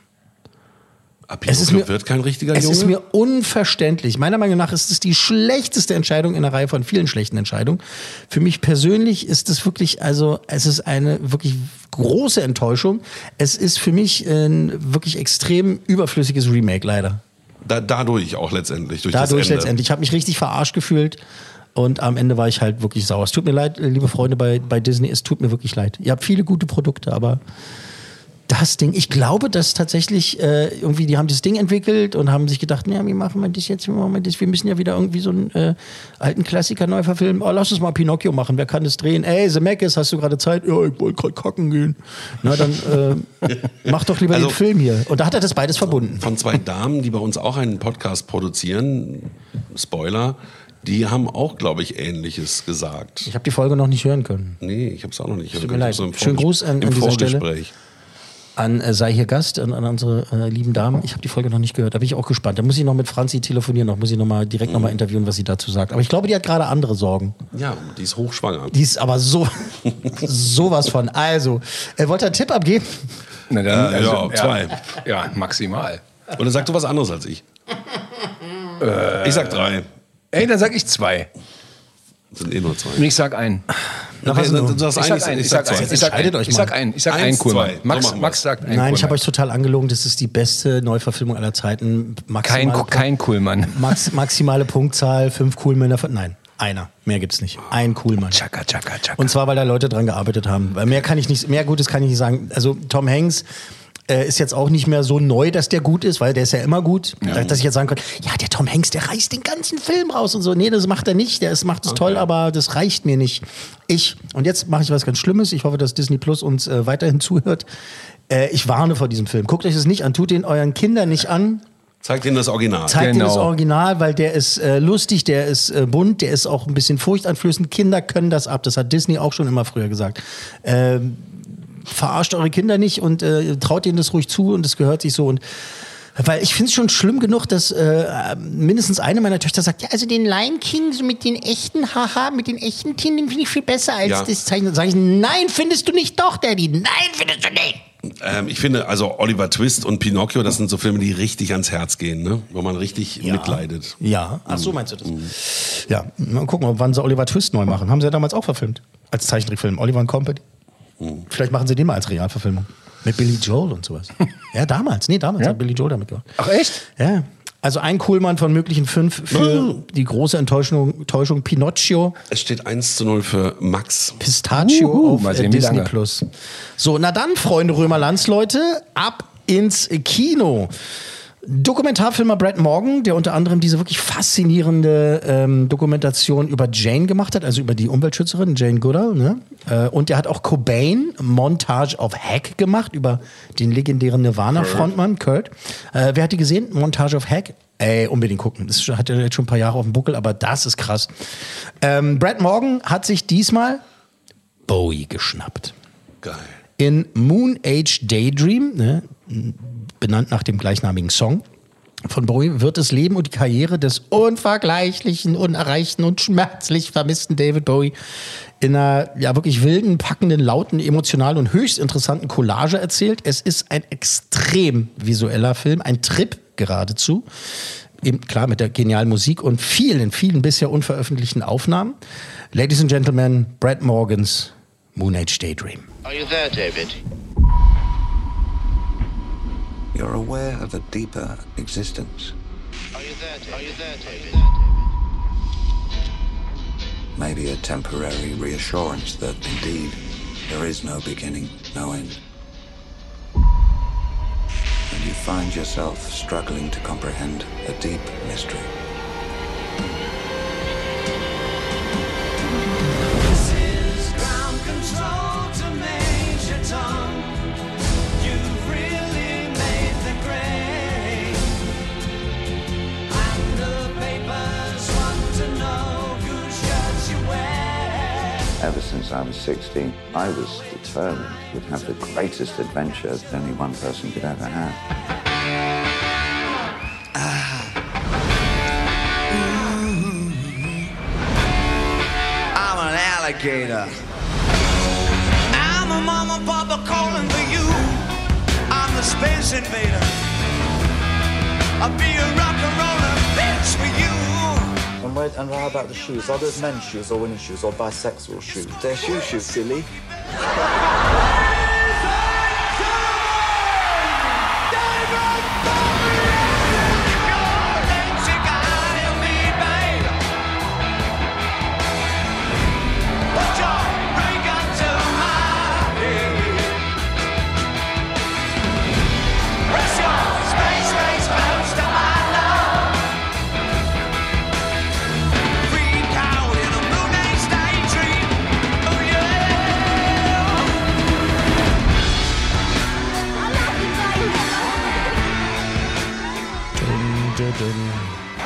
Es ist mir- wird kein richtiger Es Junge. ist mir unverständlich. Meiner Meinung nach ist es die schlechteste Entscheidung in einer Reihe von vielen schlechten Entscheidungen. Für mich persönlich ist es wirklich, also es ist eine wirklich große Enttäuschung. Es ist für mich ein wirklich extrem überflüssiges Remake, leider. da, dadurch auch letztendlich. Durch Dadurch letztendlich. Ich habe mich richtig verarscht gefühlt. Und am Ende war ich halt wirklich sauer. Es tut mir leid, liebe Freunde bei, bei Disney, es tut mir wirklich leid. Ihr habt viele gute Produkte, aber Das Ding, ich glaube, dass tatsächlich äh, irgendwie, die haben das Ding entwickelt und haben sich gedacht, ja, wie machen wir das jetzt, wie machen wir das? Wir müssen ja wieder irgendwie so einen äh, alten Klassiker neu verfilmen. Oh, lass uns mal Pinocchio machen, wer kann das drehen? Ey, Zemeckis, hast du gerade Zeit? Ja, ich wollte gerade kacken gehen. Na, dann äh, mach doch lieber Also- den Film hier. Und da hat er das beides verbunden. Von zwei Damen, die bei uns auch einen Podcast produzieren, Spoiler, die haben auch, glaube ich, Ähnliches gesagt. Ich habe die Folge noch nicht hören können. Nee, ich habe es auch noch nicht. Mir leid. So Schönen Gruß an- an dieser Stelle. Vorgespräch. An äh, sei hier Gast, an, an unsere äh, lieben Damen. Ich habe die Folge noch nicht gehört, da bin ich auch gespannt. Da muss ich noch mit Franzi telefonieren, noch muss ich noch mal direkt Mhm. noch mal interviewen, was sie dazu sagt. Aber ich glaube, die hat gerade andere Sorgen. Ja, die ist hochschwanger. Die ist aber so sowas von. Also, er wollte einen Tipp abgeben. Na, dann, Ja, ja, zwei. Ja, ja, maximal. Oder sag du was anderes als ich? ich sag drei. Ey, dann sag ich zwei. Sind eh nur zwei. Und ich sag ein. Okay, hast du? du sagst Ich ein, sag ein, ich sag sag ein, ich sag ein, ich sag ein, ich sag ein, Eins, Kuhlmann. zwei. So Max, sagt ein, Nein, ich habe euch total angelogen. Das ist die beste Neuverfilmung aller Zeiten. Kein, Maximale, kein Kuhlmann. Max, maximale Punktzahl, fünf Coolmänner. von- Nein, einer. Mehr gibt's nicht. Ein Coolmann. Chaka, chaka, chaka. Und zwar, weil da Leute dran gearbeitet haben. Weil mehr kann ich nicht, mehr Gutes kann ich nicht sagen. Also Tom Hanks äh, ist jetzt auch nicht mehr so neu, dass der gut ist, weil der ist ja immer gut. Dass ich jetzt sagen kann, ja, der Tom Hanks, der reißt den ganzen Film raus und so. Nee, das macht er nicht. Der ist, macht es toll, aber das reicht mir nicht. Ich, und jetzt mache ich was ganz Schlimmes. Ich hoffe, dass Disney Plus uns äh, weiterhin zuhört. Äh, ich warne vor diesem Film. Guckt euch das nicht an, tut den euren Kindern nicht an. Zeig denen das Original. Zeigt Genau. dir das Original, weil der ist äh, lustig, der ist äh, bunt, der ist auch ein bisschen furchteinflößend. Kinder können das ab, das hat Disney auch schon immer früher gesagt. Ähm, verarscht eure Kinder nicht und äh, traut ihnen das ruhig zu und das gehört sich so und weil ich finde es schon schlimm genug, dass äh, mindestens eine meiner Töchter sagt, ja, also den Lion King so mit den echten, haha, mit den echten Tieren, den finde ich viel besser als Ja. das Zeichen. Dann sage ich, nein, findest du nicht doch, Daddy, nein, findest du nicht. Ähm, ich finde, also Oliver Twist und Pinocchio, das sind so Filme, die richtig ans Herz gehen, ne? wo man richtig mitleidet. Ja, ach so meinst du das? Ja, mal gucken, wann sie Oliver Twist neu machen. Haben sie ja damals auch verfilmt. Als Zeichentrickfilm. Oliver and Company. Vielleicht machen sie den mal als Realverfilmung. Mit Billy Joel und sowas. ja, damals. Nee, damals hat Billy Joel damit gemacht. Ach echt? Ja. Also ein Coolmann von möglichen fünf für die große Enttäuschung, Enttäuschung Pinocchio, Es steht 1 zu 0 für Max. Pistachio Uhu, auf sehen, Disney lange. Plus. So, na dann, Freunde Römerlandsleute, ab ins Kino. Dokumentarfilmer Brad Morgan, der unter anderem diese wirklich faszinierende ähm, Dokumentation über Jane gemacht hat, also über die Umweltschützerin Jane Goodall. Ne? Äh, und der hat auch Cobain, Montage of Hack gemacht, über den legendären Nirvana-Frontmann Kurt. Äh, wer hat die gesehen? Montage of Hack? Ey, unbedingt gucken. Das hat er jetzt schon ein paar Jahre auf dem Buckel, aber das ist krass. Ähm, Brad Morgan hat sich diesmal Bowie geschnappt. Geil. In Moon Age Daydream, ne, benannt nach dem gleichnamigen Song von Bowie, wird das Leben und die Karriere des unvergleichlichen, unerreichten und schmerzlich vermissten David Bowie in einer ja wirklich wilden, packenden, lauten, emotionalen und höchst interessanten Collage erzählt. Es ist ein extrem visueller Film, ein Trip geradezu. Eben klar mit der genialen Musik und vielen, vielen bisher unveröffentlichten Aufnahmen. Ladies and Gentlemen, Brad Morgans Moon Age Daydream. Are you there, David? You're aware of a deeper existence. Are you there, David? Are you there, David? Maybe a temporary reassurance that indeed there is no beginning, no end. And you find yourself struggling to comprehend a deep mystery. 16, I was determined we'd have the greatest adventure that only one person could ever have. Ah. I'm an alligator. I'm a mama papa calling for you. I'm the space invader. I'll be a rock and you. And, where, and how about the shoes? Are those men's shoes or women's shoes or bisexual shoes? They're shoe shoes, silly.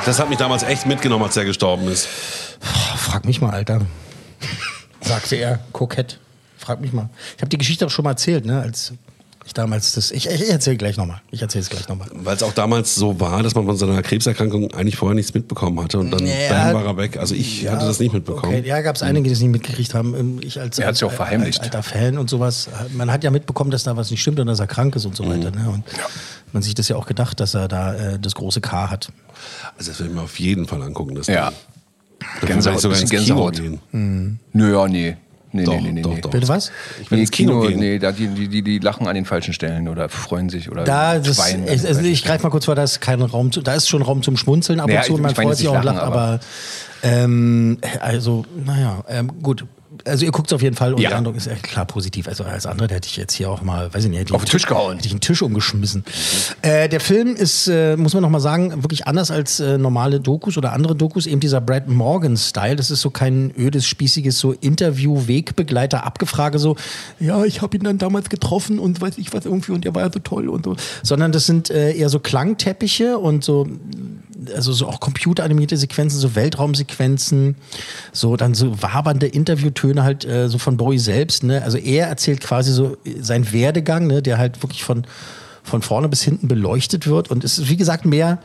Das hat mich damals echt mitgenommen, als er gestorben ist. Frag mich mal, Alter. Sagte er, kokett. Frag mich mal. Ich habe die Geschichte auch schon mal erzählt, ne? Als ich damals das. Ich, ich erzähle gleich nochmal. Ich erzähle es gleich nochmal. Weil es auch damals so war, dass man von seiner Krebserkrankung eigentlich vorher nichts mitbekommen hatte und dann Ja. bam, war er weg. Also ich Ja, hatte das nicht mitbekommen. Okay, ja, gab es einige, die das nicht mitgekriegt haben. Ähm, Ich als, Er hat's ja auch als- verheimlicht. Als alter Fan und sowas. Man hat ja mitbekommen, dass da was nicht stimmt und dass er krank ist und so weiter. Ne? Und man sich das ja auch gedacht, dass er da äh, das große K hat. Also das will ich mir auf jeden Fall angucken. Das Ja. Gänsehaut, sogar ins bisschen Kino Gänsehaut. gehen. Nö, ja, nee. Nee, Doch, nee, nee, nee. doch, nee. doch. Bitte was? Ich will Nee, ins Kino, Kino, gehen. nee, da, die, die, die, lachen an den falschen Stellen oder freuen sich oder Da, das, weinen. ich, also ich greife mal kurz vor, da ist kein Raum zu, da ist schon Raum zum Schmunzeln ab Ja, und zu, ich- man freut sich auch und lacht, lachen, aber, aber- ähm, also, naja, ähm, gut. Also ihr guckt es auf jeden Fall und Ja. der Eindruck ist klar positiv. Also als andere hätte ich jetzt hier auch mal, weiß ich nicht, hätte ich Auf den Tisch gehauen. Hätte ich einen Tisch umgeschmissen. Äh, der Film ist, äh, muss man noch mal sagen, wirklich anders als äh, normale Dokus oder andere Dokus. Eben dieser Brad Morgan-Style. Das ist so kein ödes, spießiges so Interview-Wegbegleiter, Abgefrage so, ja, ich habe ihn dann damals getroffen und weiß ich was irgendwie und der war ja so toll und so. Sondern das sind äh, eher so Klangteppiche und so also so auch computeranimierte Sequenzen, so Weltraumsequenzen, so dann so wabernde Interviewtöne halt äh, so von Bowie selbst. Ne? Also er erzählt quasi so seinen Werdegang, ne? der halt wirklich von, von vorne bis hinten beleuchtet wird. Und es ist, wie gesagt, mehr,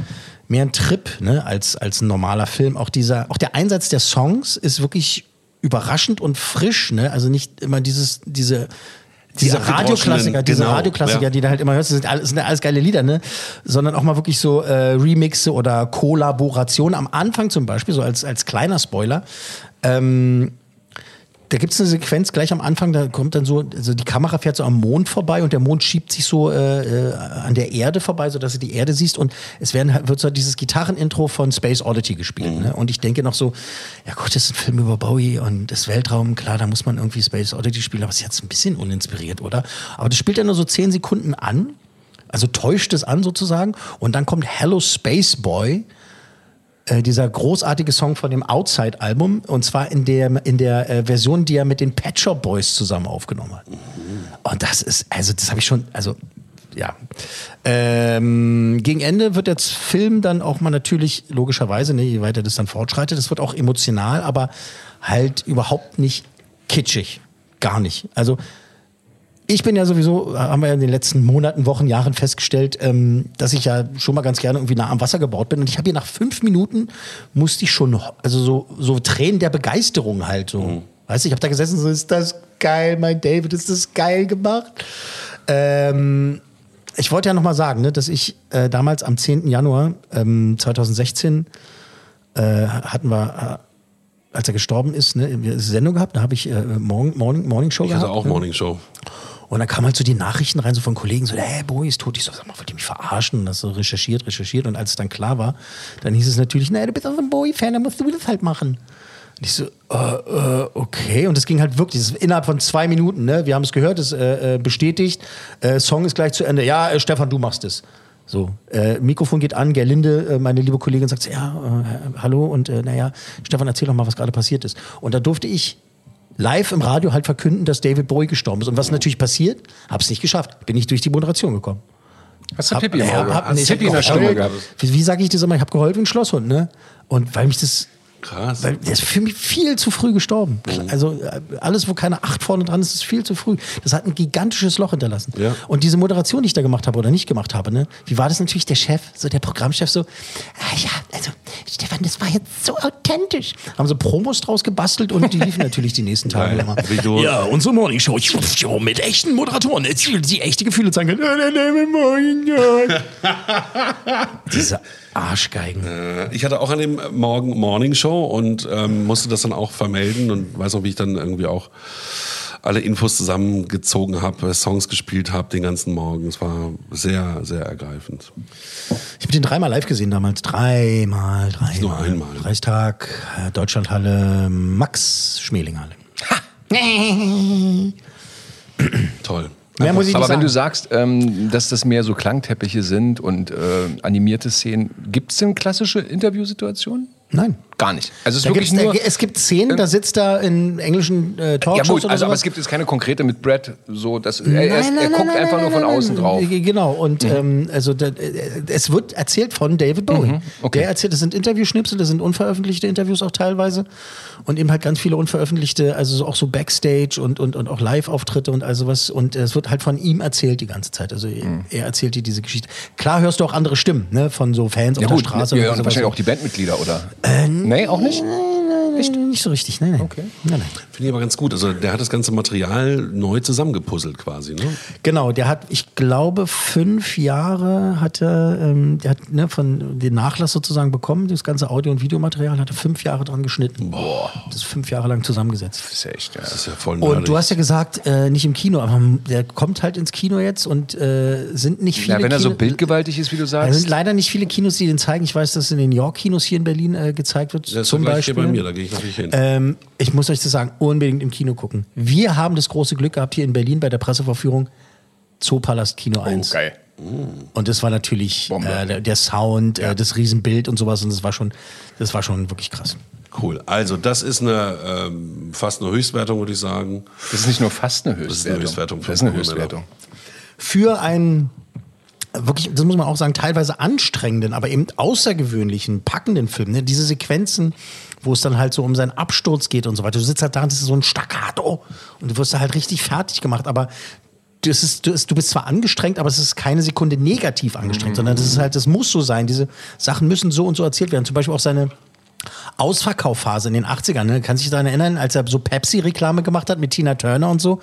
mehr ein Trip ne? als, als ein normaler Film. Auch, dieser, auch der Einsatz der Songs ist wirklich überraschend und frisch. Ne? Also nicht immer dieses, diese diese Radioklassiker, diese genau, Radioklassiker, ja. die da halt immer hörst, sind alles, sind ja alles geile Lieder, ne? Sondern auch mal wirklich so äh, Remixe oder Kollaborationen. Am Anfang zum Beispiel, so als, als kleiner Spoiler, ähm, da gibt es eine Sequenz gleich am Anfang, da kommt dann so, also die Kamera fährt so am Mond vorbei und der Mond schiebt sich so äh, äh, an der Erde vorbei, sodass du die Erde siehst und es werden, wird so dieses Gitarrenintro von Space Oddity gespielt. Ne? Und ich denke noch so, ja gut, das ist ein Film über Bowie und das Weltraum, klar, da muss man irgendwie Space Oddity spielen, aber es ist jetzt ein bisschen uninspiriert, oder? Aber das spielt ja nur so zehn Sekunden an, also täuscht es an sozusagen und dann kommt Hello Space Boy, äh, dieser großartige Song von dem Outside-Album und zwar in der, in der äh, Version, die er mit den Pet Shop Boys zusammen aufgenommen hat. Und das ist, also das habe ich schon, also ja. Ähm, gegen Ende wird der Film dann auch mal natürlich, logischerweise, ne, je weiter das dann fortschreitet, das wird auch emotional, aber halt überhaupt nicht kitschig. Gar nicht. Also ich bin ja sowieso, haben wir ja in den letzten Monaten, Wochen, Jahren festgestellt, ähm, dass ich ja schon mal ganz gerne irgendwie nah am Wasser gebaut bin. Und ich habe hier nach fünf Minuten musste ich schon, also so, so Tränen der Begeisterung halt so. Weißt du, ich habe da gesessen, so ist das geil, mein David, ist das geil gemacht. Ähm, ich wollte ja noch mal sagen, ne, dass ich äh, damals am 10. Januar ähm, 2016 äh, hatten wir, äh, als er gestorben ist, ne, eine Sendung gehabt, da habe ich äh, Morning, Morning, Morning Show Ich gehabt. hatte auch ne? Morning Show. Und dann kamen halt so die Nachrichten rein, so von Kollegen, so, hey, Boy ist tot. Ich so, sag mal, wollt ihr mich verarschen? Und das so recherchiert, recherchiert. Und als es dann klar war, dann hieß es natürlich, naja, du bist auch so ein Bowie-Fan, dann musst du das halt machen. Und ich so, äh, äh, okay. Und das ging halt wirklich, das innerhalb von zwei Minuten, ne? Wir haben es gehört, es äh, äh, bestätigt, äh, Song ist gleich zu Ende. Ja, äh, Stefan, du machst es. So, äh, Mikrofon geht an, Gerlinde, äh, meine liebe Kollegin, sagt, ja, äh, hallo und äh, naja, Stefan, erzähl doch mal, was gerade passiert ist. Und da durfte ich live im Radio halt verkünden, dass David Bowie gestorben ist. Und was natürlich passiert, hab's nicht geschafft. Bin ich durch die Moderation gekommen. Hast du Hab- Pippi im Auge? hab- Hast nee, Pippi hab in der Stimme gehabt? Wie, wie sage ich das immer? Ich habe geheult wie ein Schlosshund, ne? Und weil mich das. Krass. Weil der ist für mich viel zu früh gestorben. Also äh, alles, wo keine Acht vorne dran ist, ist viel zu früh. Das hat ein gigantisches Loch hinterlassen. Ja. Und diese Moderation, die ich da gemacht habe oder nicht gemacht habe, ne, wie war das natürlich der Chef, so der Programmchef, so, ah, ja, also Stefan, das war jetzt so authentisch. Haben so Promos draus gebastelt und die liefen natürlich die nächsten Tage immer. Ja, unsere Morning Show mit echten Moderatoren, die echte Gefühle zeigen können. Diese Arschgeigen. Äh, Ich hatte auch an dem Morgen Morning Show und ähm, musste das dann auch vermelden und weiß noch, wie ich dann irgendwie auch alle Infos zusammengezogen habe, Songs gespielt habe den ganzen Morgen. Es war sehr, sehr ergreifend. Ich habe den dreimal live gesehen damals. Dreimal, dreimal. Nur einmal. Reichstag, äh, Deutschlandhalle, Max Schmelinghalle. Toll. Mehr muss ich Aber wenn du sagst, ähm, dass das mehr so Klangteppiche sind und äh, animierte Szenen, gibt es denn klassische Interviewsituationen? Nein. Gar nicht. Also es ist wirklich nur. es gibt Szenen, da sitzt er in englischen äh, ja Talkshows gut, oder also aber sowas. es gibt jetzt keine konkrete mit Brad, so dass er, er, ist, er guckt einfach nur von außen drauf. Äh, Genau, und ähm, also da, äh, es wird erzählt von David Bowie. Mhm, okay. Der erzählt, das sind Interviewschnipsel, das sind unveröffentlichte Interviews auch teilweise. Und eben halt ganz viele unveröffentlichte, also so auch so Backstage und, und, und auch Live-Auftritte und also was. Und es wird halt von ihm erzählt die ganze Zeit. Also Mhm. er erzählt dir diese Geschichte. Klar hörst du auch andere Stimmen, ne, von so Fans Ja auf gut, der Straße. ja, und sowas. wahrscheinlich auch die Bandmitglieder, oder? Äh, nee, auch nicht? Nicht, nicht so richtig, nein, nein. Okay. nein, nein. Finde ich aber ganz gut. Also der hat das ganze Material neu zusammengepuzzelt quasi. Ne? Genau, der hat, ich glaube, fünf Jahre hat er, ähm, der hat ne, von den Nachlass sozusagen bekommen, das ganze Audio- und Videomaterial, hat er fünf Jahre dran geschnitten. Boah. Das ist fünf Jahre lang zusammengesetzt. Das ist echt, ja. Das ist ja voll Und nerdig. du hast ja gesagt, äh, nicht im Kino, aber der kommt halt ins Kino jetzt und äh, sind nicht viele Ja, wenn er so Kino- bildgewaltig ist, wie du es sagst. sind leider nicht viele Kinos, die den zeigen. Ich weiß, dass in den York-Kinos hier in Berlin äh, gezeigt wird, ist zum Beispiel. hier bei mir, da gehe ich natürlich hin. Ähm, ich muss euch das sagen, unbedingt im Kino gucken. Wir haben das große Glück gehabt hier in Berlin bei der Presseverführung Zoopalast Kino 1. Oh, geil. Und das war natürlich äh, der, der Sound, äh, das Riesenbild und sowas. Und das war schon, das war schon wirklich krass. Cool. Also das ist eine ähm, fast eine Höchstwertung, würde ich sagen. Das ist nicht nur fast eine Das ist eine Höchstwertung. Höchstwertung. Das ist eine. Höchstwertung. Für einen wirklich, das muss man auch sagen, teilweise anstrengenden, aber eben außergewöhnlichen, packenden Film. Ne? Diese Sequenzen, wo es dann halt so um seinen Absturz geht und so weiter. Du sitzt halt da und das ist so ein Staccato und du wirst da halt richtig fertig gemacht, aber das ist, du, ist, du bist zwar angestrengt, aber es ist keine Sekunde negativ angestrengt, sondern das ist halt, das muss so sein. Diese Sachen müssen so und so erzählt werden. Zum Beispiel auch seine Ausverkaufphase in den 80ern. Ne? Kannst du dich daran erinnern, als er so Pepsi-Reklame gemacht hat mit Tina Turner und so?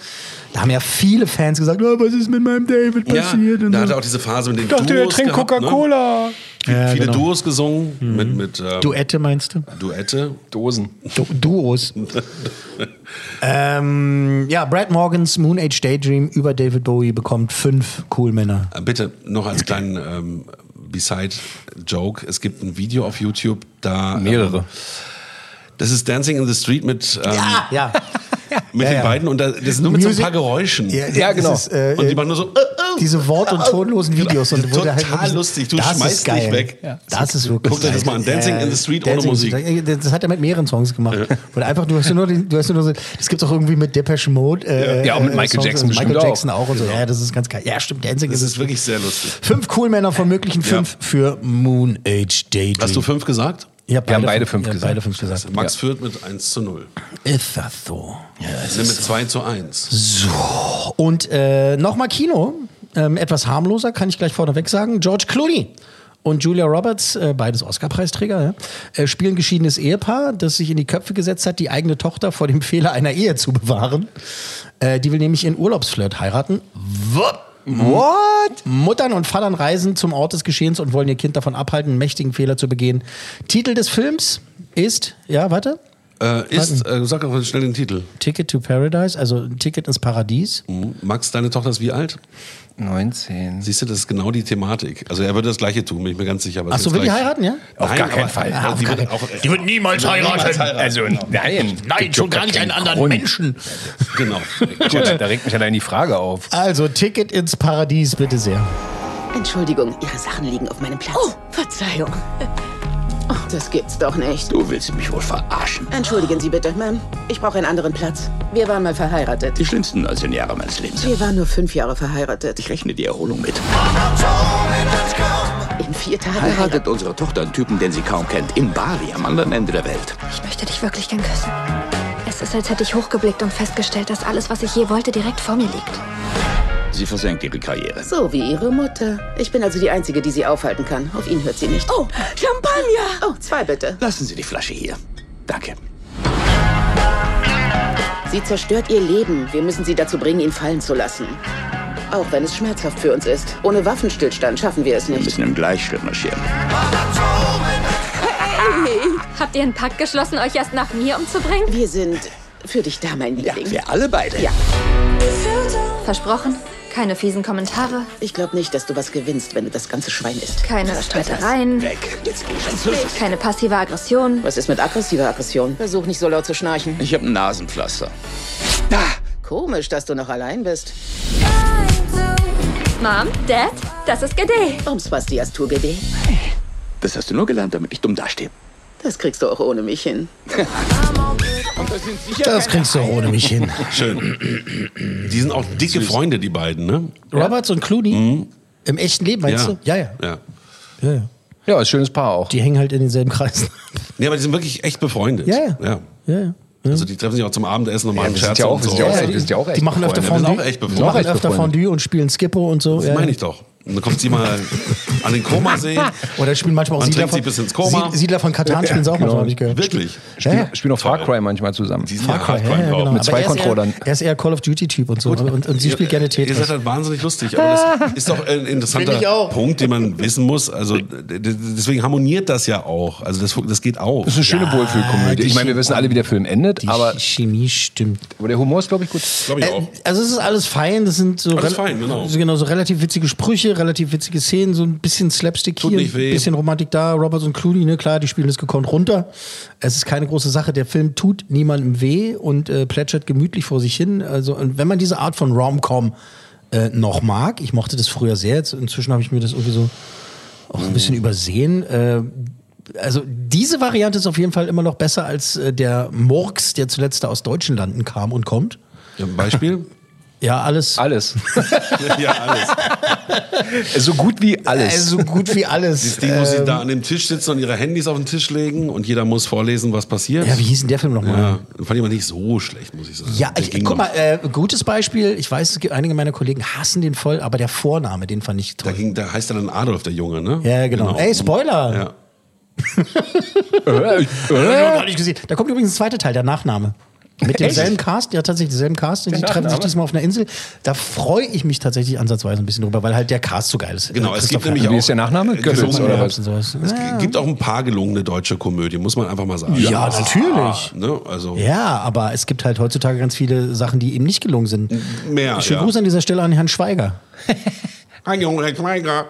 Da haben ja viele Fans gesagt, oh, was ist mit meinem David Ja, passiert? und da so. hat er auch diese Phase mit den Ich dachte, er trinkt gehabt, Ne? Ja, Viele genau. Duos gesungen mit, mit ähm, Duette meinst du? Duette. Dosen. Du Duos. ähm, ja, Brad Morgans Moon Age Daydream über David Bowie bekommt fünf Cool Männer. Äh, Bitte noch als kleinen ähm, Beside-Joke. Es gibt ein Video auf YouTube, da. Mehrere. Ähm, das ist Dancing in the Street mit, ähm, Ja, ja. mit Ja, den ja. beiden und da, das ist nur mit so ein Music- paar Geräuschen. Ja, Ja, genau. Ist, äh, Und die machen nur so. Äh, äh, diese Wort- und tonlosen Videos. Und halt Total wirklich- lustig. Du das ist schmeißt geil. dich weg. Ja, das ist wirklich Guckt euch das mal an. Dancing Ja, in the Street ohne Dancing in the Musik. Street. Das hat er mit mehreren Songs gemacht. Oder einfach, du hast ja nur, den, du hast ja nur so, das gibt auch irgendwie mit Depeche Mode. Äh, Ja, auch mit äh, Michael Songs, Jackson Michael bestimmt Jackson auch. und so. Genau. Ja, das ist ganz geil. Ja, stimmt. Dancing Das in the ist wirklich sehr lustig. Fünf Cool Männer von möglichen fünf für Moon Age Daydream. Hast du fünf gesagt? Ich hab Wir haben beide fünf ja, gesagt. Beide fünf gesagt. Max führt mit 1 zu 0. Ist das so? Ja, es Wir ist mit 2 zu 1. so. Und äh, nochmal Kino. Ähm, etwas harmloser, kann ich gleich vorneweg sagen. George Clooney und Julia Roberts, äh, beides Oscar-Preisträger, ja, äh, spielen geschiedenes Ehepaar, das sich in die Köpfe gesetzt hat, die eigene Tochter vor dem Fehler einer Ehe zu bewahren. Äh, die will nämlich ihren Urlaubsflirt heiraten. What? What? Muttern und Vatern reisen zum Ort des Geschehens und wollen ihr Kind davon abhalten, einen mächtigen Fehler zu begehen. Titel des Films ist, ja, warte, Äh, ist, äh, sag doch schnell den Titel. Ticket to Paradise, also ein Ticket ins Paradies. Mhm. Max, deine Tochter ist wie alt? 19. Siehst du, das ist genau die Thematik. Also er würde das Gleiche tun, bin ich mir ganz sicher. aber Ach es so, ist will die heiraten, ja? Auf Nein, gar keinen Fall. Ja, auf die, gar wird auch, Die wird niemals heiraten. Also, nein. Nein, schon gar nicht einen anderen Grund. Menschen. Genau. Gut, da regt mich allein die Frage auf. Also, Ticket ins Paradies, bitte sehr. Entschuldigung, Ihre Sachen liegen auf meinem Platz. Oh, Verzeihung. Oh, das gibt's doch nicht. Du willst mich wohl verarschen. Entschuldigen Sie bitte, Ma'am. Ich brauche einen anderen Platz. Wir waren mal verheiratet. Die schlimmsten 19 Jahre meines Lebens. Wir waren nur fünf Jahre verheiratet. Ich rechne die Erholung mit. In vier Tagen Heiratet unsere Tochter einen Typen, den sie kaum kennt, in Bali, am anderen Ende der Welt. Ich möchte dich wirklich gern küssen. Es ist, als hätte ich hochgeblickt und festgestellt, dass alles, was ich je wollte, direkt vor mir liegt. Sie versenkt ihre Karriere. So wie Ihre Mutter. Ich bin also die Einzige, die sie aufhalten kann. Auf ihn hört sie nicht. Oh, Champagner! Oh, zwei bitte. Lassen Sie die Flasche hier. Danke. Sie zerstört ihr Leben. Wir müssen sie dazu bringen, ihn fallen zu lassen. Auch wenn es schmerzhaft für uns ist. Ohne Waffenstillstand schaffen wir es Wir nicht. müssen im Gleichschritt marschieren. Habt ihr einen Pakt geschlossen, euch erst nach mir umzubringen? Wir sind für dich da, mein Ja, Liebling. wir alle beide. Ja. Versprochen? Keine fiesen Kommentare? Ich glaube nicht, dass du was gewinnst, wenn du das ganze Schwein isst. Keine Streitereien? Weg. Jetzt geh schon. Keine passive Aggression? Was ist mit aggressiver Aggression? Versuch nicht so laut zu schnarchen. Ich habe ein Nasenpflaster. Komisch, dass du noch allein bist. Mom, Dad, das ist Gede. Ums was die Astur GD. Das hast du nur gelernt, damit ich dumm dastehe. Das kriegst du auch ohne mich hin. Das kriegst du auch ohne mich hin. Schön. Die sind auch dicke Freunde, die beiden, ne? Roberts und Clooney? Im echten Leben, meinst Ja. du? Ja, ja. Ja. ja, ja. Ja, ist ein schönes Paar auch. Die hängen halt in denselben Kreisen. Nee, aber die sind wirklich echt befreundet. Ja, ja. ja. Ja, ja. Also die treffen sich auch zum Abendessen und machen wir sind Scherze ja auch- und so. sind ja ja auch echt Die machen öfter Fondue. auch echt Die machen öfter. Fondue und spielen Skippo und so. Das ja, meine ja. ich doch. Und dann kommt sie mal an den Komasee. Oder spielen manchmal auch Man Siedler trinkt sie von, bis ins Koma. Sie- Siedler von Katan spielen sie auch manchmal, habe ich gehört. Wirklich. Ja, ja. Spielen auch Far Cry manchmal zusammen. Die sind Far ja Cry, ja, ja, genau. Mit zwei er Controllern. Er ist eher Call of Duty-Typ und so. Und, und sie spielt gerne Ihr Tetris. seid halt wahnsinnig lustig, aber das ist doch ein interessanter. Punkt, den man wissen muss. Also deswegen harmoniert das ja auch. Also das, das geht auch. Das ist eine schöne Wohlfühlkomödie. die Ich meine, wir wissen alle, wie der Film endet, Die aber, Chemie stimmt. aber der Humor ist, glaube ich, gut. Glaube ich Äh, auch. Also es ist alles fein, das sind so, Alles fein, genau. so, genau so relativ witzige Sprüche, relativ witzige Szenen, so ein bisschen Slapstick Tut hier, ein bisschen Romantik da, Roberts und Clooney, ne, klar, die spielen das gekonnt runter. Es ist keine große Sache, der Film tut niemandem weh und äh, plätschert gemütlich vor sich hin. Also und wenn man diese Art von Rom-Com äh, noch mag, ich mochte das früher sehr, jetzt inzwischen habe ich mir das irgendwie so auch ein bisschen übersehen. Äh, also diese Variante ist auf jeden Fall immer noch besser als äh, der Murks, der zuletzt da aus deutschen Landen kam und kommt. Ja, ein Beispiel? Ja, alles. Alles. ja, alles. so gut wie alles. Also gut wie alles. Das Ding, wo sie Ähm, da an dem Tisch sitzen und ihre Handys auf den Tisch legen und jeder muss vorlesen, was passiert. Ja, wie hieß denn der Film nochmal? Ja, fand ich aber nicht so schlecht, muss ich sagen. Ja, ich, guck noch. mal, äh, gutes Beispiel. Ich weiß, einige meiner Kollegen hassen den voll, aber der Vorname, den fand ich Da, toll. ging, da heißt er dann Adolf, der Junge, ne? Ja, genau. Ey, Spoiler! Ja. Äh, Hab ich noch gar nicht gesehen. Da kommt übrigens der zweite Teil, der Nachname. Mit demselben Echt? Cast, ja tatsächlich denselben Cast. Die treffen sich diesmal auf einer Insel. Da freue ich mich tatsächlich ansatzweise ein bisschen drüber, weil halt der Cast so geil ist. Genau, es gibt Christoph nämlich Wie auch ist der Nachname? gelungene- oder und sowas. Es Ja. gibt auch ein paar gelungene deutsche Komödien, muss man einfach mal sagen. Ja, natürlich. Ne? Also Ja, aber es gibt halt heutzutage ganz viele Sachen, die eben nicht gelungen sind. mehr. Schönen ja. Gruß an dieser Stelle an Herrn Schweiger. Ein Junge, Schweiger.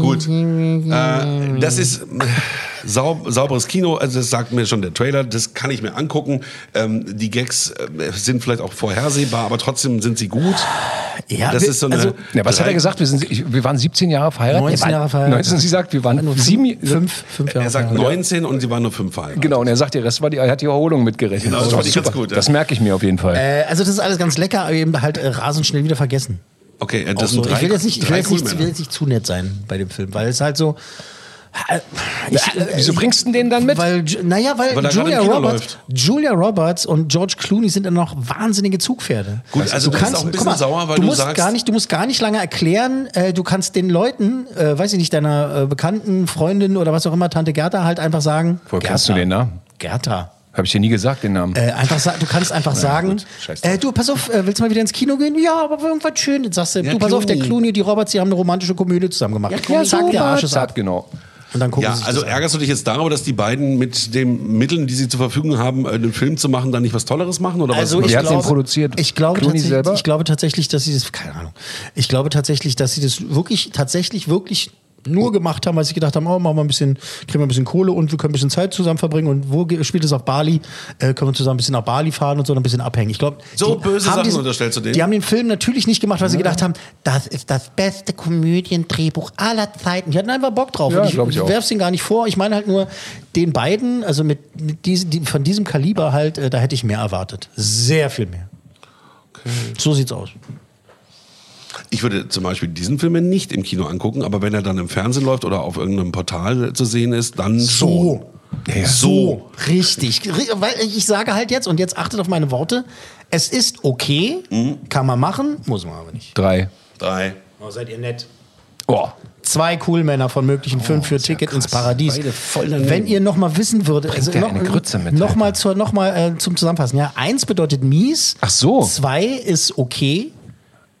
Gut. Äh, das ist äh, saub, sauberes Kino, also das sagt mir schon der Trailer, das kann ich mir angucken. Ähm, die Gags äh, sind vielleicht auch vorhersehbar, aber trotzdem sind sie gut. Ja, das wir- ist so eine. also- Ja, was hat er gesagt? Wir, sind, wir waren 17 Jahre verheiratet. 19 Nee, Jahre verheiratet. 19, sie sagt, wir waren Nur sieben, fünf, fünf Jahre. Er sagt verheiratet. 19 und sie waren nur fünf verheiratet. Genau, und er sagt, der Rest war die, er hat die Erholung mitgerechnet. Genau, das war fand ich ganz super. gut, ja. Das merke ich mir auf jeden Fall. Äh, also das ist alles ganz lecker, aber eben halt äh, rasend schnell wieder vergessen. Okay, äh, das so. sind drei, ich will jetzt nicht, ich will jetzt nicht, ich will jetzt nicht zu nett sein bei dem Film, weil es halt so. äh, Ich, Wieso bringst du den dann mit? Weil, naja, weil, Weil Julia, Roberts, läuft. Julia Roberts und George Clooney sind dann noch wahnsinnige Zugpferde. Gut, also du bist auch ein bisschen mal, sauer, weil du du musst sagst- gar nicht, du musst gar nicht lange erklären. Äh, du kannst den Leuten, äh, weiß ich nicht, deiner äh, Bekannten, Freundin oder was auch immer, Tante Gerda halt einfach sagen. Woher kennst du den Namen? Gerda. Habe ich dir nie gesagt, den Namen. Äh, einfach du kannst einfach sagen, drauf. äh, du, pass auf, äh, willst du mal wieder ins Kino gehen? Ja, aber irgendwas schön. Jetzt sagst du, Ja, du, pass auf, der Clooney. Clooney, die Roberts, die haben eine romantische Komödie zusammen gemacht. ja, Zack, der Arsch ist ab. genau. Und dann gucken Ja, sie also ärgerst du dich jetzt darüber, dass die beiden mit den Mitteln, die sie zur Verfügung haben, äh, einen Film zu machen, dann nicht was Tolleres machen? Oder Also was? ich hat den glaube, produziert? Ich glaube, Clooney tatsächlich, ich glaube tatsächlich, dass sie das, keine Ahnung. Ich glaube tatsächlich, dass sie das wirklich, tatsächlich, wirklich nur gemacht haben, weil sie gedacht haben, oh, machen wir ein bisschen, kriegen wir ein bisschen Kohle und wir können ein bisschen Zeit zusammen verbringen. Und wo spielt es auf Bali? Äh, können wir zusammen ein bisschen nach Bali fahren und so, ein bisschen abhängen. Ich glaube, So böse haben Sachen diesen- unterstellst du denen? Die haben den Film natürlich nicht gemacht, weil sie gedacht haben, das ist das beste Komödiendrehbuch aller Zeiten. Die hatten einfach Bock drauf. Ja, und ich ich auch. werf's ihnen gar nicht vor. Ich meine halt nur, den beiden, also mit, mit diesen, die, von diesem Kaliber halt, äh, da hätte ich mehr erwartet. Sehr viel mehr. So sieht's aus. Ich würde zum Beispiel diesen Film mir nicht im Kino angucken, aber wenn er dann im Fernsehen läuft oder auf irgendeinem Portal zu sehen ist, dann schon. So, richtig. Ri- Weil ich sage halt jetzt, und jetzt achtet auf meine Worte, es ist okay, kann man machen, muss man aber nicht. Drei. Drei. Oh, seid ihr nett. Oh. Zwei Coolmänner von möglichen fünf für Ticket ins Paradies. Wenn ihr noch mal wissen würdet, also noch, eine Grütze mit, noch mal, zur, noch mal äh, zum Zusammenfassen. Ja, eins bedeutet mies. Ach so. Zwei ist okay.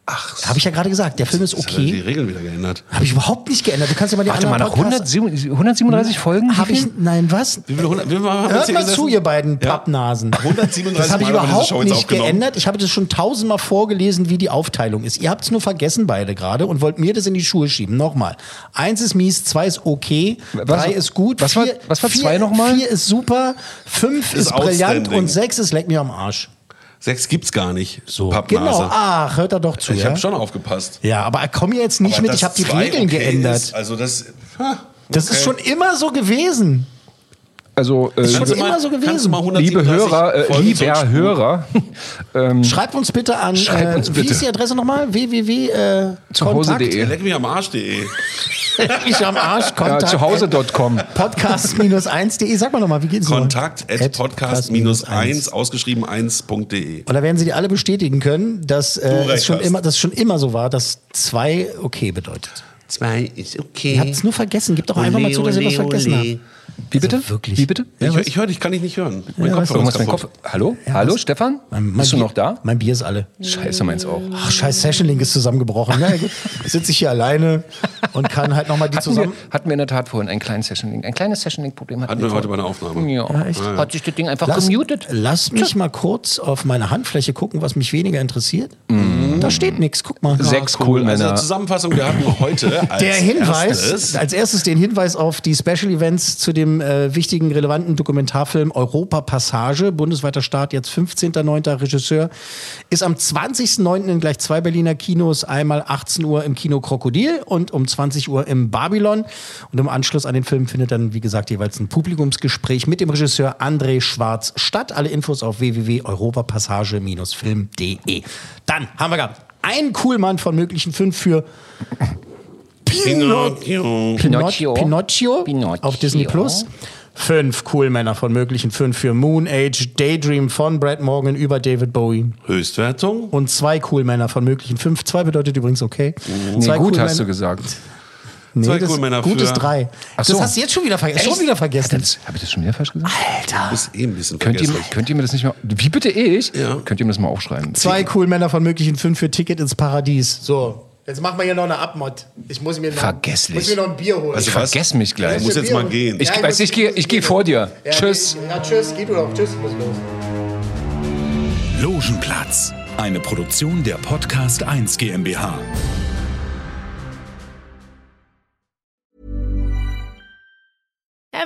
Ach, Habe ich ja gerade gesagt. Der Film ist Jetzt hat er die okay. Regeln wieder geändert. Habe ich überhaupt nicht geändert. Du kannst ja mal die Warte mal, anderen nach Podcasts- 137 137 Folgen? Wie Habe ich, nein, was? Wie viele hundert, wie viel haben wir jetzt Hört mal gesessen? zu, ihr beiden Ja. Pappnasen. 137 Das habe ich Mal überhaupt nicht geändert. Ich habe das schon tausendmal vorgelesen, wie die Aufteilung ist. Ihr habt es nur vergessen beide gerade und wollt mir das in die Schuhe schieben. Nochmal. Eins ist mies, zwei ist okay, Was- drei ist gut, was war- vier, was war vier, zwei nochmal? Vier ist super, fünf ist, Ist brillant und sechs ist leck mir am Arsch. Sechs gibt's gar nicht. So, Genau. Ach, hört er doch zu. ich ja? habe schon aufgepasst. ja, aber komm jetzt nicht Aber mit, ich habe die Regeln okay geändert. Ist, also das. Ha, Das ist schon immer so gewesen. Also, äh, Ist schon immer so gewesen. liebe 137 Hörer, äh, lieber? Hörer, ähm, Schreibt uns bitte an, Schreibt äh, uns wie bitte. ist die Adresse nochmal? www. Äh, Zuhause.de. Leck mich am Arsch.de. Ich am Arsch. ja, zuhause.com. Podcast-1.de. Sag mal nochmal, wie geht's noch? Kontakt at podcast-1 ausgeschrieben 1.de. Und da werden Sie die alle bestätigen können, dass, äh, es schon hast. immer, dass es schon immer so war, dass zwei okay bedeutet. Zwei ist okay. Ihr habt es nur vergessen. Gebt doch einfach mal zu, dass ihr was vergessen habt. Wie bitte? Also wirklich. Wie bitte? Ich, ich höre dich, kann ich nicht hören. Mein Ja, du, mit dem kaputt. Kopf. Hallo? Hallo, Stefan? Mein Bist du Bier- noch da? Mein Bier ist alle. Scheiße, meins auch. Ach, scheiß Session-Link ist zusammengebrochen. Na ja, gut. Sitze ich hier alleine und kann halt nochmal die Hatten wir, zusammen... hatten wir in der Tat vorhin einen kleinen Session-Link. Ein kleines Session-Link-Problem Hatten wir heute bei der Aufnahme. Ja, Ja, echt? Hat sich das Ding einfach Lass, gemutet. lass mich mal kurz auf meine Handfläche gucken, was mich weniger interessiert. Da steht nichts. Guck mal. Sechs Cool. cool Also Männer. Zusammenfassung, wir hatten heute als Der Hinweis, erstes, als erstes den Hinweis auf die Special Events zu dem äh, wichtigen, relevanten Dokumentarfilm Europa Passage. Bundesweiter Start jetzt 15.09. Regisseur. Ist am 20.09. in gleich zwei Berliner Kinos. Einmal 18 Uhr im Kino Krokodil und um 20 Uhr im Babylon. Und im Anschluss an den Film findet dann, wie gesagt, jeweils ein Publikumsgespräch mit dem Regisseur André Schwarz statt. Alle Infos auf www.europapassage-film.de. Dann haben wir gehabt einen Coolmann von möglichen fünf für Pinocchio. Pinocchio. Pinocchio, Pinocchio. auf Disney Plus. Fünf Coolmänner von möglichen fünf für Moon Age, Daydream von Brad Morgan über David Bowie. Höchstwertung. Und zwei Coolmänner von möglichen fünf. Zwei bedeutet übrigens okay. Nee, Zwei gut Coolmänner- hast du gesagt. Nee, Zwei das, Coolmänner Gut für- ist drei. Ach so. Das hast du jetzt schon wieder, verge schon wieder vergessen. Habe ich das schon wieder falsch gesagt? Du bist eh ein bisschen Könnt ihr, könnt ihr mir das nicht mal. Wie bitte ich? Ja. Könnt ihr mir das mal aufschreiben? Zwei Coolmänner von möglichen fünf für Ticket ins Paradies. So. Jetzt machen wir hier noch eine Abmod. Ich muss mir noch, Vergesslich. muss mir noch ein Bier holen. Also Ich was? vergess mich gleich. Ich muss jetzt mal gehen. Ich, Ja, ich weiß, ich, gehe, ich gehe vor dir. Ja, Tschüss. Ja, tschüss. Geh du doch. Tschüss. Ich muss los. Logenplatz, eine Produktion der Podcast 1 GmbH.